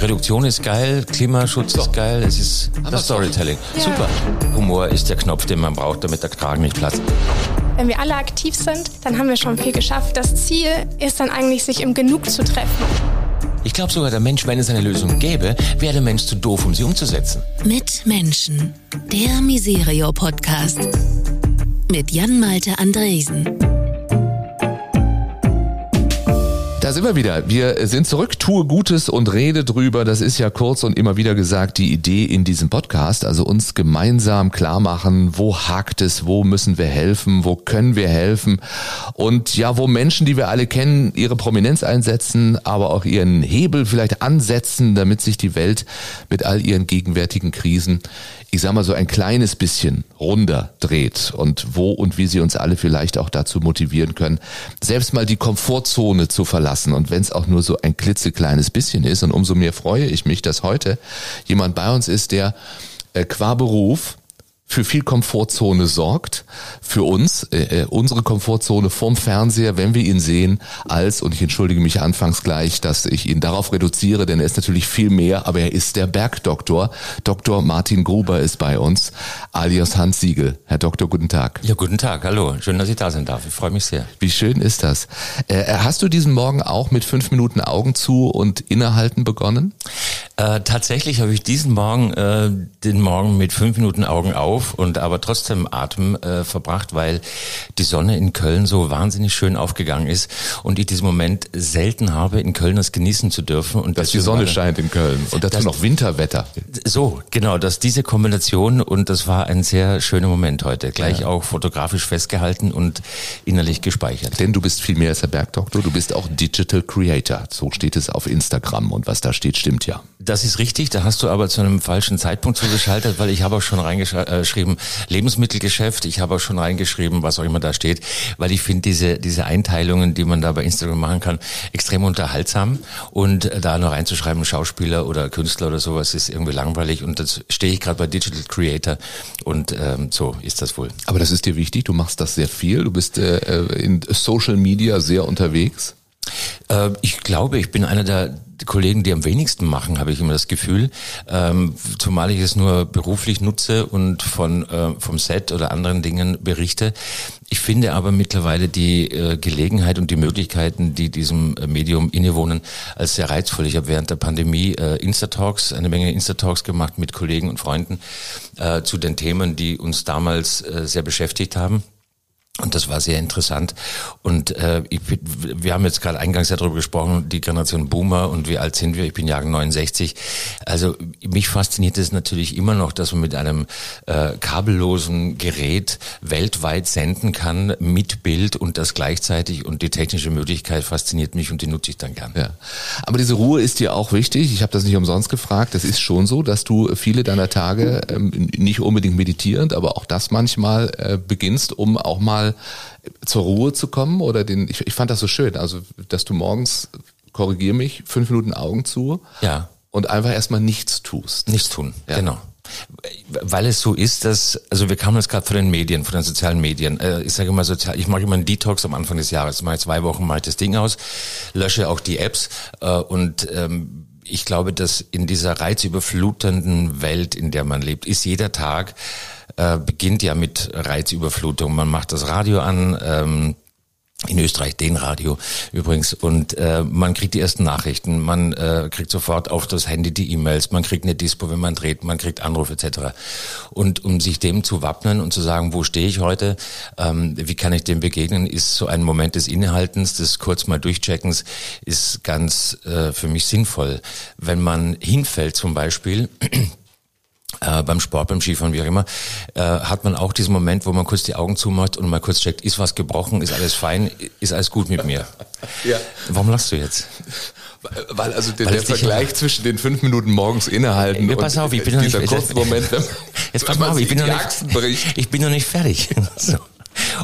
Reduktion ist geil, Klimaschutz so. ist geil, es ist das Storytelling. Ja. Super. Humor ist der Knopf, den man braucht, damit der Kragen nicht platzt. Wenn wir alle aktiv sind, dann haben wir schon viel geschafft. Das Ziel ist dann eigentlich, sich im Genug zu treffen. Ich glaube sogar, der Mensch, wenn es eine Lösung gäbe, wäre der Mensch zu doof, um sie umzusetzen. Mit Menschen. Der Miserio-Podcast. Mit Jan-Malte Andresen. Da sind wir wieder. Wir sind zurück. Tue Gutes und rede drüber. Das ist ja kurz und immer wieder gesagt die Idee in diesem Podcast. Also uns gemeinsam klar machen, wo hakt es, wo müssen wir helfen, wo können wir helfen. Und ja, wo Menschen, die wir alle kennen, ihre Prominenz einsetzen, aber auch ihren Hebel vielleicht ansetzen, damit sich die Welt mit all ihren gegenwärtigen Krisen ich sag mal so ein kleines bisschen runder dreht und wo und wie sie uns alle vielleicht auch dazu motivieren können, selbst mal die Komfortzone zu verlassen und wenn es auch nur so ein klitzekleines bisschen ist und umso mehr freue ich mich, dass heute jemand bei uns ist, der äh, qua Beruf für viel Komfortzone sorgt, für uns, äh, äh, unsere Komfortzone vom Fernseher, wenn wir ihn sehen, als, und ich entschuldige mich anfangs gleich, dass ich ihn darauf reduziere, denn er ist natürlich viel mehr, aber er ist der Bergdoktor. Dr. Martin Gruber ist bei uns, alias Hans Siegel. Herr Doktor, guten Tag. Ja, guten Tag, hallo. Schön, dass ich da sein darf. Ich freue mich sehr. Wie schön ist das? Äh, hast du diesen Morgen auch mit fünf Minuten Augen zu und innehalten begonnen? Äh, tatsächlich habe ich diesen Morgen äh, den Morgen mit fünf Minuten Augen auf und aber trotzdem Atem äh, verbracht, weil die Sonne in Köln so wahnsinnig schön aufgegangen ist und ich diesen Moment selten habe, in Köln das genießen zu dürfen. Und dass die Sonne war, scheint in Köln und dazu noch Winterwetter. So, genau, dass diese Kombination und das war ein sehr schöner Moment heute. Gleich ja. auch fotografisch festgehalten und innerlich gespeichert. Denn du bist viel mehr als der Bergdoktor, du bist auch Digital Creator. So steht es auf Instagram und was da steht, stimmt ja. Das ist richtig, da hast du aber zu einem falschen Zeitpunkt zugeschaltet, weil ich habe auch schon reingeschrieben Lebensmittelgeschäft, ich habe auch schon reingeschrieben, was auch immer da steht, weil ich finde diese, diese Einteilungen, die man da bei Instagram machen kann, extrem unterhaltsam und da noch reinzuschreiben, Schauspieler oder Künstler oder sowas ist irgendwie langweilig und das stehe ich gerade bei Digital Creator und ähm, so ist das wohl. Aber das ist dir wichtig, du machst das sehr viel, du bist äh, in Social Media sehr unterwegs. Äh, ich glaube, ich bin einer der Kollegen, die am wenigsten machen, habe ich immer das Gefühl. Ähm, zumal ich es nur beruflich nutze und von äh, vom Set oder anderen Dingen berichte. Ich finde aber mittlerweile die äh, Gelegenheit und die Möglichkeiten, die diesem Medium innewohnen, als sehr reizvoll. Ich habe während der Pandemie äh, Instatalks, eine Menge Instatalks gemacht mit Kollegen und Freunden äh, zu den Themen, die uns damals äh, sehr beschäftigt haben. Und das war sehr interessant. Und äh, ich, wir haben jetzt gerade eingangs ja darüber gesprochen, die Generation Boomer und wie alt sind wir? Ich bin Jahrgang 69. Also mich fasziniert es natürlich immer noch, dass man mit einem äh, kabellosen Gerät weltweit senden kann mit Bild und das gleichzeitig und die technische Möglichkeit fasziniert mich und die nutze ich dann gern. Ja. Aber diese Ruhe ist dir auch wichtig. Ich habe das nicht umsonst gefragt. Das ist schon so, dass du viele deiner Tage ähm, nicht unbedingt meditierend, aber auch das manchmal äh, beginnst, um auch mal zur Ruhe zu kommen oder den, ich, ich fand das so schön, also dass du morgens, korrigier mich, fünf Minuten Augen zu ja. und einfach erstmal nichts tust. Nichts tun, ja. genau. Weil es so ist, dass, also wir kamen jetzt gerade von den Medien, von den sozialen Medien. Äh, ich sage immer sozial, ich mache immer einen Detox am Anfang des Jahres. Mal zwei Wochen mache ich das Ding aus, lösche auch die Apps äh, und ähm, ich glaube, dass in dieser reizüberflutenden Welt, in der man lebt, ist jeder Tag äh, beginnt ja mit Reizüberflutung. Man macht das Radio an, ähm, in Österreich den Radio übrigens und äh, man kriegt die ersten Nachrichten, man äh, kriegt sofort auf das Handy die E-Mails, man kriegt eine Dispo, wenn man dreht, man kriegt Anrufe etc. Und um sich dem zu wappnen und zu sagen, wo stehe ich heute, ähm, wie kann ich dem begegnen, ist so ein Moment des Innehaltens, des kurz mal Durchcheckens, ist ganz äh, für mich sinnvoll. Wenn man hinfällt zum Beispiel, äh, beim Sport, beim Skifahren, wie auch immer, äh, hat man auch diesen Moment, wo man kurz die Augen zumacht und mal kurz checkt, ist was gebrochen, ist alles fein, ist alles gut mit mir. Ja. Warum lachst du jetzt? Weil also der, Weil der Vergleich zwischen den fünf Minuten morgens innehalten ja, pass auf, ich bin noch nicht, kurzen Moment, wenn, jetzt pass auf, ich bin, noch nicht, ich bin noch nicht fertig. so.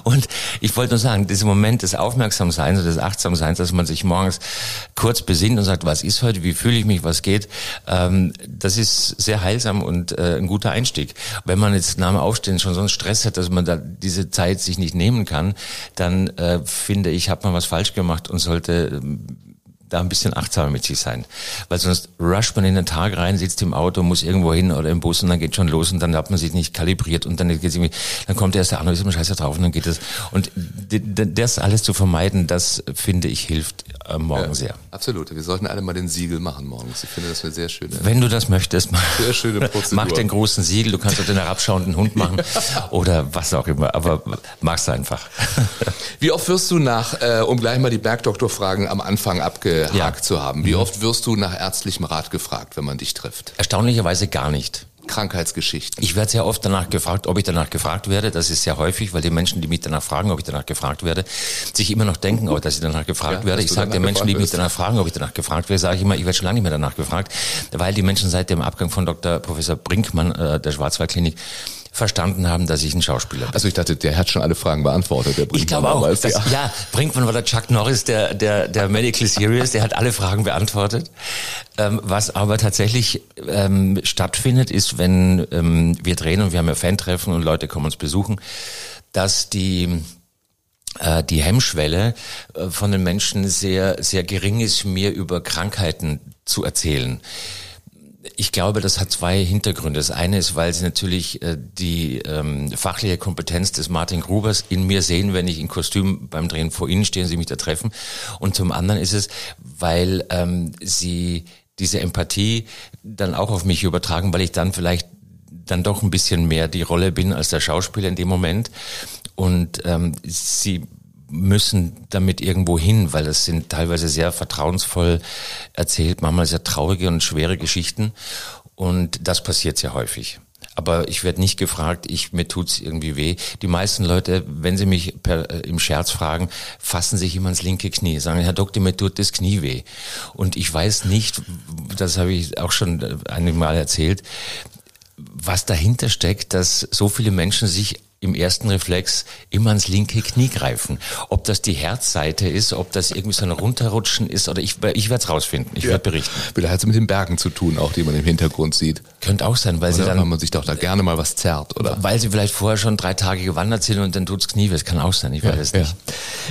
Und ich wollte nur sagen, dieser Moment des Aufmerksamseins und des Achtsamseins, dass man sich morgens kurz besinnt und sagt, was ist heute, wie fühle ich mich, was geht, ähm, das ist sehr heilsam und äh, ein guter Einstieg. Wenn man jetzt nach dem Aufstehen schon so einen Stress hat, dass man da diese Zeit sich nicht nehmen kann, dann äh, finde ich, hat man was falsch gemacht und sollte ähm, da ein bisschen achtsamer mit sich sein. Weil sonst rusht man in den Tag rein, sitzt im Auto, muss irgendwo hin oder im Bus und dann geht schon los und dann hat man sich nicht kalibriert und dann geht's irgendwie, dann kommt erst der andere, ist immer scheiße drauf und dann geht es. Und das alles zu vermeiden, das finde ich hilft äh, morgen ja, sehr. Absolut. Wir sollten alle mal den Siegel machen morgens. Ich finde das eine sehr schöne. Wenn du das möchtest, mach, sehr schöne Prozedur. mach den großen Siegel. Du kannst auch den herabschauenden Hund machen oder was auch immer. Aber mach's einfach. Wie oft wirst du nach, äh, um gleich mal die Bergdoktor-Fragen am Anfang abgehakt ja. zu haben, wie mhm. oft wirst du nach ärztlichem Rat gefragt, wenn man dich trifft? Erstaunlicherweise gar nicht. Krankheitsgeschichten. Ich werde sehr oft danach gefragt, ob ich danach gefragt werde. Das ist sehr häufig, weil die Menschen, die mich danach fragen, ob ich danach gefragt werde, sich immer noch denken, oh, dass ich danach gefragt ja, werde. Ich sage den Menschen, die mich danach fragen, ob ich danach gefragt werde, sage ich immer, ich werde schon lange nicht mehr danach gefragt, weil die Menschen seit dem Abgang von Dr. Professor Brinkmann äh, der Schwarzwaldklinik verstanden haben, dass ich ein Schauspieler bin. Also ich dachte, der hat schon alle Fragen beantwortet. Der ich glaube auch. Dass, ja. ja, Brinkmann war der Chuck Norris der, der, der Medical Series, der hat alle Fragen beantwortet. Ähm, was aber tatsächlich ähm, stattfindet, ist, wenn ähm, wir drehen und wir haben ja Fan-Treffen und Leute kommen uns besuchen, dass die äh, die Hemmschwelle äh, von den Menschen sehr, sehr gering ist, mir über Krankheiten zu erzählen. Ich glaube, das hat zwei Hintergründe. Das eine ist, weil sie natürlich äh, die ähm, fachliche Kompetenz des Martin Grubers in mir sehen, wenn ich in Kostüm beim Drehen vor ihnen stehe und sie mich da treffen. Und zum anderen ist es, weil ähm, sie diese Empathie dann auch auf mich übertragen, weil ich dann vielleicht dann doch ein bisschen mehr die Rolle bin als der Schauspieler in dem Moment. Und ähm, sie müssen damit irgendwo hin, weil das sind teilweise sehr vertrauensvoll erzählt, manchmal sehr traurige und schwere Geschichten. Und das passiert sehr häufig. Aber ich werde nicht gefragt, ich mir tut's irgendwie weh. Die meisten Leute, wenn sie mich per, äh, im Scherz fragen, fassen sich immer ins linke Knie, sagen, Herr Doktor, mir tut das Knie weh. Und ich weiß nicht, das habe ich auch schon äh, einige Mal erzählt, was dahinter steckt, dass so viele Menschen sich im ersten Reflex immer ans linke Knie greifen. Ob das die Herzseite ist, ob das irgendwie so ein Runterrutschen ist oder ich, ich werde es rausfinden. Ich ja. werde berichten. Vielleicht hat es mit den Bergen zu tun, auch die man im Hintergrund sieht. Könnte auch sein, weil oder sie dann, weil man sich doch da gerne mal was zerrt, oder? Weil sie vielleicht vorher schon drei Tage gewandert sind und dann tut's Knie weh. Das kann auch sein. Ich ja, weiß es nicht.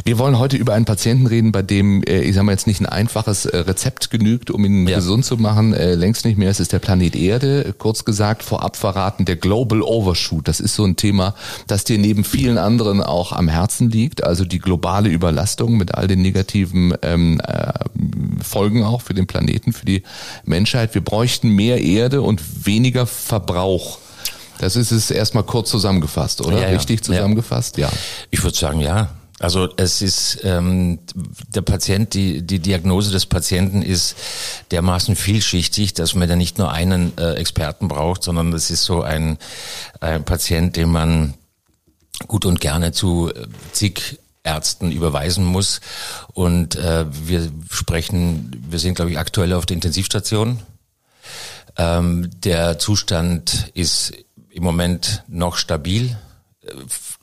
Wir wollen heute über einen Patienten reden, bei dem, äh, ich sage mal jetzt nicht ein einfaches äh, Rezept genügt, um ihn gesund zu machen. Äh, längst nicht mehr. Es ist der Planet Erde. Kurz gesagt, vorab verraten, der Global Overshoot. Das ist so ein Thema, das dir neben vielen anderen auch am Herzen liegt, also die globale Überlastung mit all den negativen ähm, äh, Folgen auch für den Planeten, für die Menschheit. Wir bräuchten mehr Erde und weniger Verbrauch. Das ist es erstmal kurz zusammengefasst, oder? Ja, ja. Richtig zusammengefasst? Ja. Ich würde sagen, ja. Also es ist ähm, der Patient, die, die Diagnose des Patienten ist dermaßen vielschichtig, dass man da nicht nur einen äh, Experten braucht, sondern es ist so ein, ein Patient, den man gut und gerne zu äh, zig Ärzten überweisen muss. Und äh, wir sprechen, wir sind, glaube ich, aktuell auf der Intensivstation. Ähm, der Zustand ist im Moment noch stabil.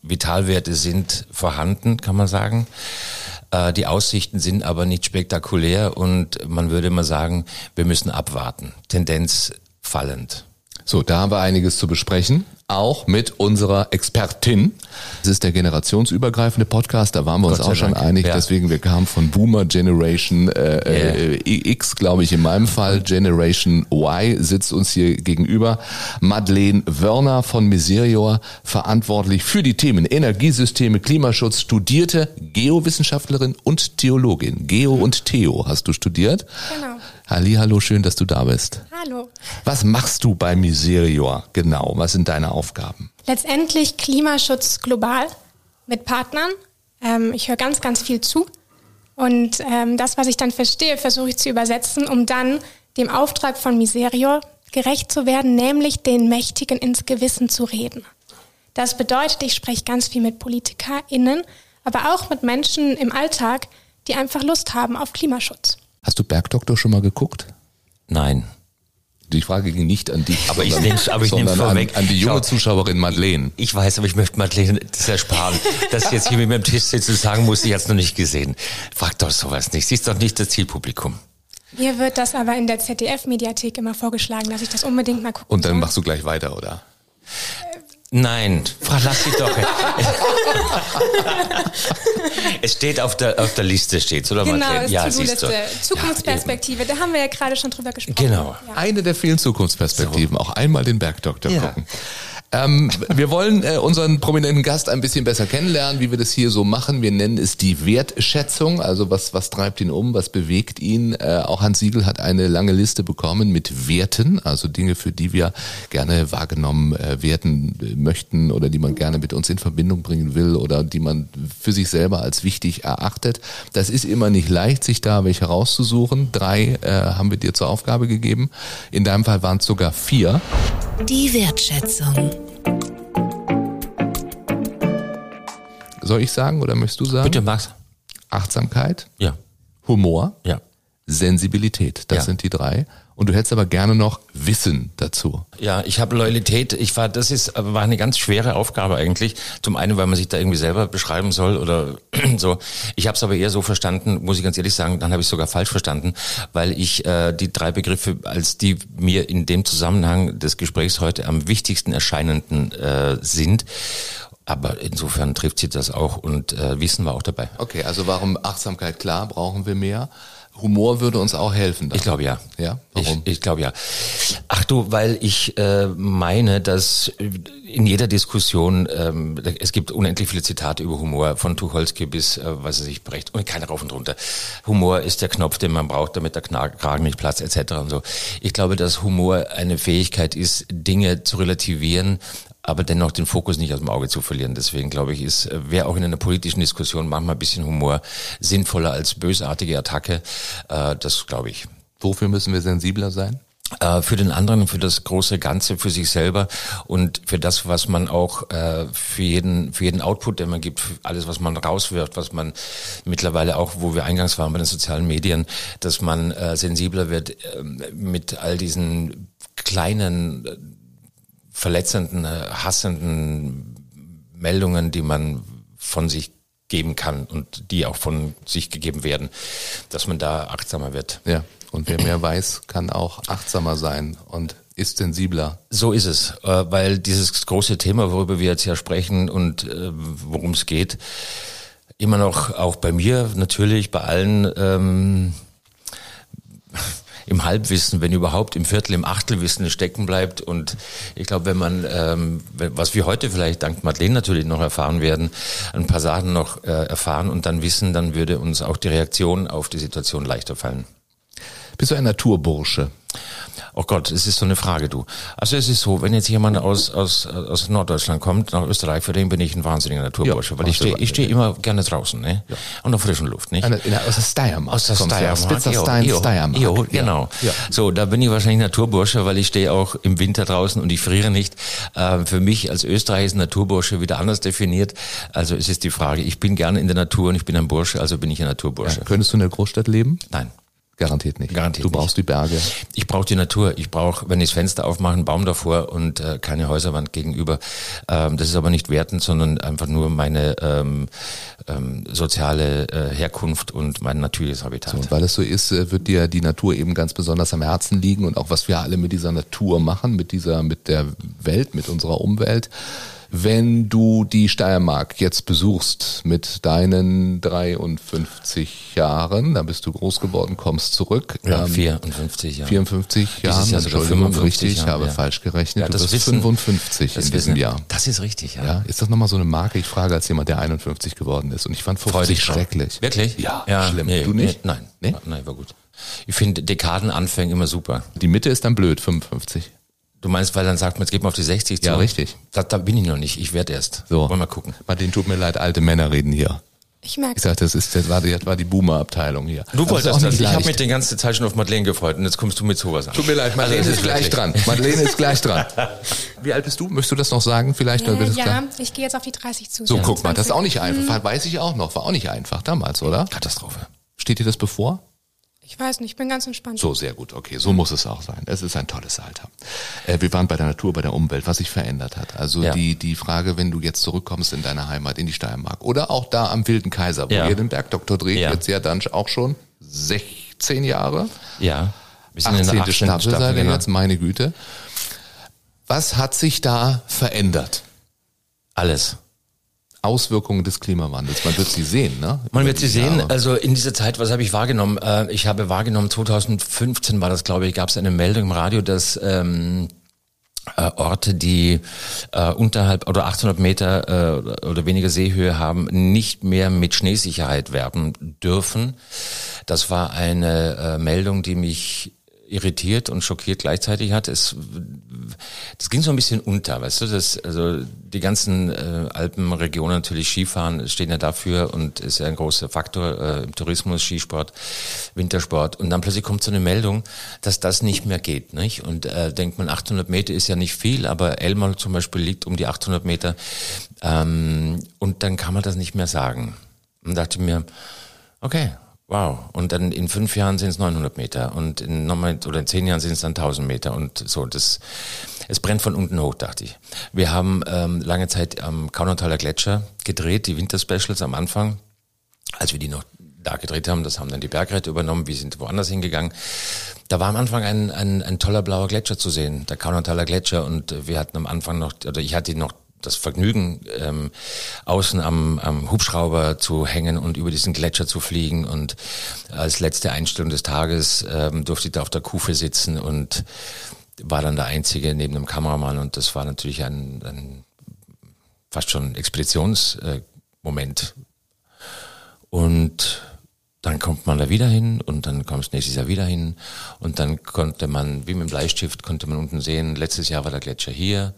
Vitalwerte sind vorhanden, kann man sagen. Äh, die Aussichten sind aber nicht spektakulär und man würde mal sagen, wir müssen abwarten. Tendenz fallend. So, da haben wir einiges zu besprechen auch mit unserer Expertin. Es ist der generationsübergreifende Podcast, da waren wir uns auch schon Dank. einig. Ja. Deswegen, wir kamen von Boomer Generation äh, yeah. äh, X, glaube ich, in meinem Fall. Generation Y sitzt uns hier gegenüber. Madeleine Wörner von Miserior, verantwortlich für die Themen Energiesysteme, Klimaschutz, studierte Geowissenschaftlerin und Theologin. Geo und Theo hast du studiert. Genau. Ali, hallo, schön, dass du da bist. Hallo. Was machst du bei Miserior genau? Was sind deine Aufgaben? Letztendlich Klimaschutz global mit Partnern. Ähm, ich höre ganz, ganz viel zu. Und ähm, das, was ich dann verstehe, versuche ich zu übersetzen, um dann dem Auftrag von Miserior gerecht zu werden, nämlich den Mächtigen ins Gewissen zu reden. Das bedeutet, ich spreche ganz viel mit PolitikerInnen, aber auch mit Menschen im Alltag, die einfach Lust haben auf Klimaschutz. Hast du Bergdoktor schon mal geguckt? Nein. Die Frage ging nicht an dich, aber ich nehme aber ich nehme vorweg an, an die junge Schau, Zuschauerin Madeleine. Ich weiß, aber ich möchte Madeleine das ersparen, dass sie jetzt hier mit mir am Tisch sitzt und sagen muss, ich jetzt noch nicht gesehen. Frag doch sowas nicht. Sie ist doch nicht das Zielpublikum. Mir wird das aber in der ZDF-Mediathek immer vorgeschlagen, dass ich das unbedingt mal gucke. Und dann machst du gleich weiter, oder? Nein, verlass sie doch. es steht auf der, auf der Liste, steht oder? Genau, Madeleine? ist ja, ja, siehst du. Zukunftsperspektive, da haben wir ja gerade schon drüber gesprochen. Genau. Ja. Eine der vielen Zukunftsperspektiven. Auch einmal den Bergdoktor gucken. Ähm, wir wollen äh, unseren prominenten Gast ein bisschen besser kennenlernen, wie wir das hier so machen. Wir nennen es die Wertschätzung. Also was, was treibt ihn um, was bewegt ihn. Äh, auch Hans Siegel hat eine lange Liste bekommen mit Werten, also Dinge, für die wir gerne wahrgenommen äh, werden möchten oder die man gerne mit uns in Verbindung bringen will oder die man für sich selber als wichtig erachtet. Das ist immer nicht leicht, sich da welche rauszusuchen. Drei äh, haben wir dir zur Aufgabe gegeben. In deinem Fall waren es sogar vier. Die Wertschätzung. Soll ich sagen oder möchtest du sagen? Bitte, Max. Achtsamkeit, Ja, Humor, ja. Sensibilität. Das Ja. sind die drei. Und du hättest aber gerne noch Wissen dazu. Ja, ich habe Loyalität. Ich war, das ist, war eine ganz schwere Aufgabe eigentlich. Zum einen, weil man sich da irgendwie selber beschreiben soll oder so. Ich habe es aber eher so verstanden, muss ich ganz ehrlich sagen, dann habe ich sogar falsch verstanden, weil ich äh, die drei Begriffe als die mir in dem Zusammenhang des Gesprächs heute am wichtigsten erscheinenden äh, sind. Aber insofern trifft sie das auch und äh, Wissen war auch dabei. Okay, also warum Achtsamkeit? Klar, brauchen wir mehr. Humor würde uns auch helfen. dann. Ich glaube ja. Ja, warum? Ich, ich glaube ja. Ach du, weil ich äh, meine, dass in jeder Diskussion, ähm, es gibt unendlich viele Zitate über Humor, von Tucholsky bis, äh, was weiß ich, Brecht, und keiner rauf und runter. Humor ist der Knopf, den man braucht, damit der Kragen nicht platzt, etc. und so. Ich glaube, dass Humor eine Fähigkeit ist, Dinge zu relativieren, aber dennoch den Fokus nicht aus dem Auge zu verlieren. Deswegen glaube ich, ist, äh, wäre auch in einer politischen Diskussion manchmal ein bisschen Humor sinnvoller als bösartige Attacke. Äh, das glaube ich. Wofür müssen wir sensibler sein? Äh, für den anderen, für das große Ganze, für sich selber und für das, was man auch äh, für jeden, für jeden Output, den man gibt, für alles, was man rauswirft, was man mittlerweile auch, wo wir eingangs waren bei den sozialen Medien, dass man äh, sensibler wird äh, mit all diesen kleinen äh, verletzenden, äh, hassenden Meldungen, die man von sich geben kann und die auch von sich gegeben werden, dass man da achtsamer wird. Ja. Und wer mehr weiß, kann auch achtsamer sein und ist sensibler. So ist es, äh, weil dieses große Thema, worüber wir jetzt ja sprechen und äh, worum es geht, immer noch auch bei mir natürlich, bei allen ähm, im Halbwissen, wenn überhaupt im Viertel, im Achtelwissen stecken bleibt. Und ich glaube, wenn man, ähm, was wir heute vielleicht dank Madeleine natürlich noch erfahren werden, ein paar Sachen noch äh, erfahren und dann wissen, dann würde uns auch die Reaktion auf die Situation leichter fallen. Bist du ein Naturbursche? Oh Gott, es ist so eine Frage, du. Also es ist so, wenn jetzt jemand aus, aus, aus Norddeutschland kommt, nach Österreich, für den bin ich ein wahnsinniger Naturbursche, Ja, weil ich stehe ich stehe immer gerne draußen, ne? Und auf frischen Luft, nicht? Eine, in, aus der Steiermark. Aus der Steiermark. Aus Spitzerstein, Jo, Steiermark. Jo, Ja. genau. Ja. So, da bin ich wahrscheinlich Naturbursche, weil ich stehe auch im Winter draußen und ich friere nicht. Ähm, für mich als Österreicher ist ein Naturbursche wieder anders definiert. Also es ist die Frage, ich bin gerne in der Natur und ich bin ein Bursche, also bin ich ein Naturbursche. Könntest du in der Großstadt leben? Nein. Garantiert nicht. Garantiert Du brauchst die Berge. Ich brauche die Natur. Ich brauche, wenn ich das Fenster aufmache, einen Baum davor und äh, keine Häuserwand gegenüber. Ähm, das ist aber nicht wertend, sondern einfach nur meine ähm, ähm, soziale äh, Herkunft und mein natürliches Habitat. Und weil es so ist, äh, wird dir die Natur eben ganz besonders am Herzen liegen und auch was wir alle mit dieser Natur machen, mit dieser, mit der Welt, mit unserer Umwelt. Wenn du die Steiermark jetzt besuchst mit deinen 53 Jahren, da bist du groß geworden, kommst zurück. ja, ähm, 54 Jahre. 54 Dieses Jahren, Jahr Entschuldigung, 55 richtig, ich Jahre, habe ja. falsch gerechnet. Ja, du das bist Wissen- 55 Das in diesem wissen- Jahr. Das ist richtig, ja. Ja, ist das nochmal so eine Marke? Ich frage als jemand, der 51 geworden ist. Und ich fand Freu 50 dich drauf. schrecklich. Wirklich? Ja, ja schlimm. Nee, du nicht? Nee, nein. Nee? Nein, war gut. Ich finde Dekadenanfänge immer super. Die Mitte ist dann blöd, 55. Du meinst, weil dann sagt man, jetzt geht man auf die 60 zu? Ja, richtig. Da, da bin ich noch nicht. Ich werde erst. So. Wollen wir gucken. Martin, tut mir leid, alte Männer reden hier. Ich merke Ich sagte, das ist, das war die, das war die Boomer-Abteilung hier. Du ist wolltest auch das. nicht Ich habe mich die ganze Zeit schon auf Madeleine gefreut und jetzt kommst du mit sowas an. Tut mir leid, Madeleine Also, ist gleich dran. Madeleine ist gleich dran. Wie alt bist du? Möchtest du das noch sagen? Vielleicht, Äh, ja, klar? ich gehe jetzt auf die 30 zu. So, Ja. guck mal, das ist auch nicht 20. einfach. Weiß ich auch noch. War auch nicht einfach damals, oder? Katastrophe. Steht dir das bevor? Ich weiß nicht, ich bin ganz entspannt. So, sehr gut. Okay, so muss es auch sein. Es ist ein tolles Alter. Äh, wir waren bei der Natur, bei der Umwelt, was sich verändert hat. Also Ja. die, die Frage, wenn du jetzt zurückkommst in deine Heimat, in die Steiermark oder auch da am Wilden Kaiser, wo Ja. ihr den Bergdoktor dreht, Ja. jetzt ja dann auch schon 16 Jahre. Ja. Wir sind in 18. der 18. Staffel, Staffel, seid ihr genau. jetzt, meine Güte. Was hat sich da verändert? Alles. Auswirkungen des Klimawandels. Man wird sie sehen, ne? Man wird sie sehen. Also in dieser Zeit, was habe ich wahrgenommen? Äh, ich habe wahrgenommen, 2015 war das, glaube ich, gab es eine Meldung im Radio, dass ähm, äh, Orte, die äh, unterhalb oder 800 Meter äh, oder weniger Seehöhe haben, nicht mehr mit Schneesicherheit werben dürfen. Das war eine äh, Meldung, die mich irritiert und schockiert gleichzeitig hat. Es, das ging so ein bisschen unter, weißt du, das, also die ganzen äh, Alpenregionen natürlich Skifahren stehen ja dafür und ist ja ein großer Faktor äh, im Tourismus, Skisport, Wintersport und dann plötzlich kommt so eine Meldung, dass das nicht mehr geht, nicht? Und äh, denkt man, 800 Meter ist ja nicht viel, aber Elmar zum Beispiel liegt um die 800 Meter ähm, und dann kann man das nicht mehr sagen. Und dachte mir, okay, Wow. Und dann in fünf Jahren sind es 900 Meter und in nochmal, oder in zehn Jahren sind es dann 1000 Meter und so. Das, es brennt von unten hoch, dachte ich. Wir haben ähm, lange Zeit am Kaunataler Gletscher gedreht, die Winterspecials am Anfang. Als wir die noch da gedreht haben, das haben dann die Bergräte übernommen, wir sind woanders hingegangen. Da war am Anfang ein, ein, ein toller blauer Gletscher zu sehen, der Kaunataler Gletscher und wir hatten am Anfang noch, oder ich hatte noch das Vergnügen, ähm, außen am, am Hubschrauber zu hängen und über diesen Gletscher zu fliegen. Und als letzte Einstellung des Tages ähm, durfte ich da auf der Kufe sitzen und war dann der Einzige neben dem Kameramann. Und das war natürlich ein, ein fast schon Expeditionsmoment. Äh, und dann kommt man da wieder hin und dann kommt es nächstes Jahr wieder hin und dann konnte man, wie mit dem Bleistift, konnte man unten sehen, letztes Jahr war der Gletscher hier,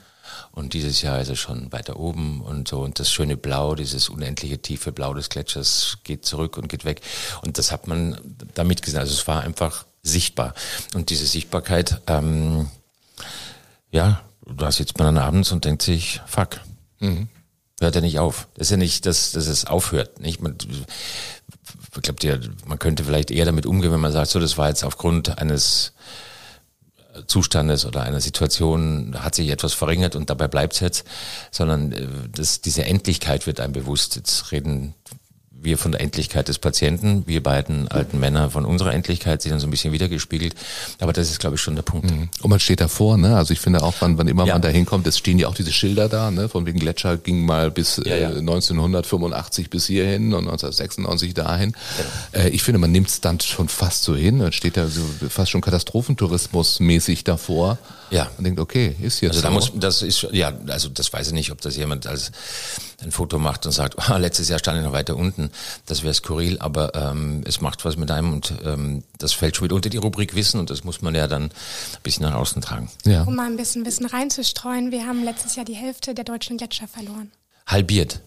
und dieses Jahr ist er schon weiter oben und so. Und das schöne Blau, dieses unendliche tiefe Blau des Gletschers geht zurück und geht weg. Und das hat man damit gesehen. Also es war einfach sichtbar. Und diese Sichtbarkeit, ähm, ja, da sitzt man dann abends und denkt sich, fuck, mhm. hört er nicht auf. Das ist ja nicht, dass, dass es aufhört. Nicht? Man, glaubt ihr, man könnte vielleicht eher damit umgehen, wenn man sagt, so, das war jetzt aufgrund eines Zustandes oder einer Situation hat sich etwas verringert und dabei bleibt es jetzt, sondern äh, das, diese Endlichkeit wird einem bewusst. Jetzt reden wir von der Endlichkeit des Patienten, wir beiden alten Männer von unserer Endlichkeit, sich dann so ein bisschen wiedergespiegelt. Aber das ist, glaube ich, schon der Punkt. Mhm. Und man steht davor, ne? Also ich finde auch, wann, wann immer ja. man da hinkommt, es stehen ja auch diese Schilder da, ne? Von wegen Gletscher ging mal bis ja, ja. Äh, 1985 bis hierhin und 1996 dahin. Äh, ich finde, man nimmt es dann schon fast so hin. Dann steht da so fast schon Katastrophentourismus mäßig davor. Ja. Man denkt, okay, ist jetzt. Also so. da muss, das ist, ja, also das weiß ich nicht, ob das jemand als ein Foto macht und sagt, oh, letztes Jahr stand ich noch weiter unten. Das wäre skurril, aber ähm, es macht was mit einem und ähm, das fällt schon wieder unter die Rubrik Wissen und das muss man ja dann ein bisschen nach außen tragen. Ja. Um mal ein bisschen Wissen reinzustreuen, wir haben letztes Jahr die Hälfte der deutschen Gletscher verloren. Halbiert.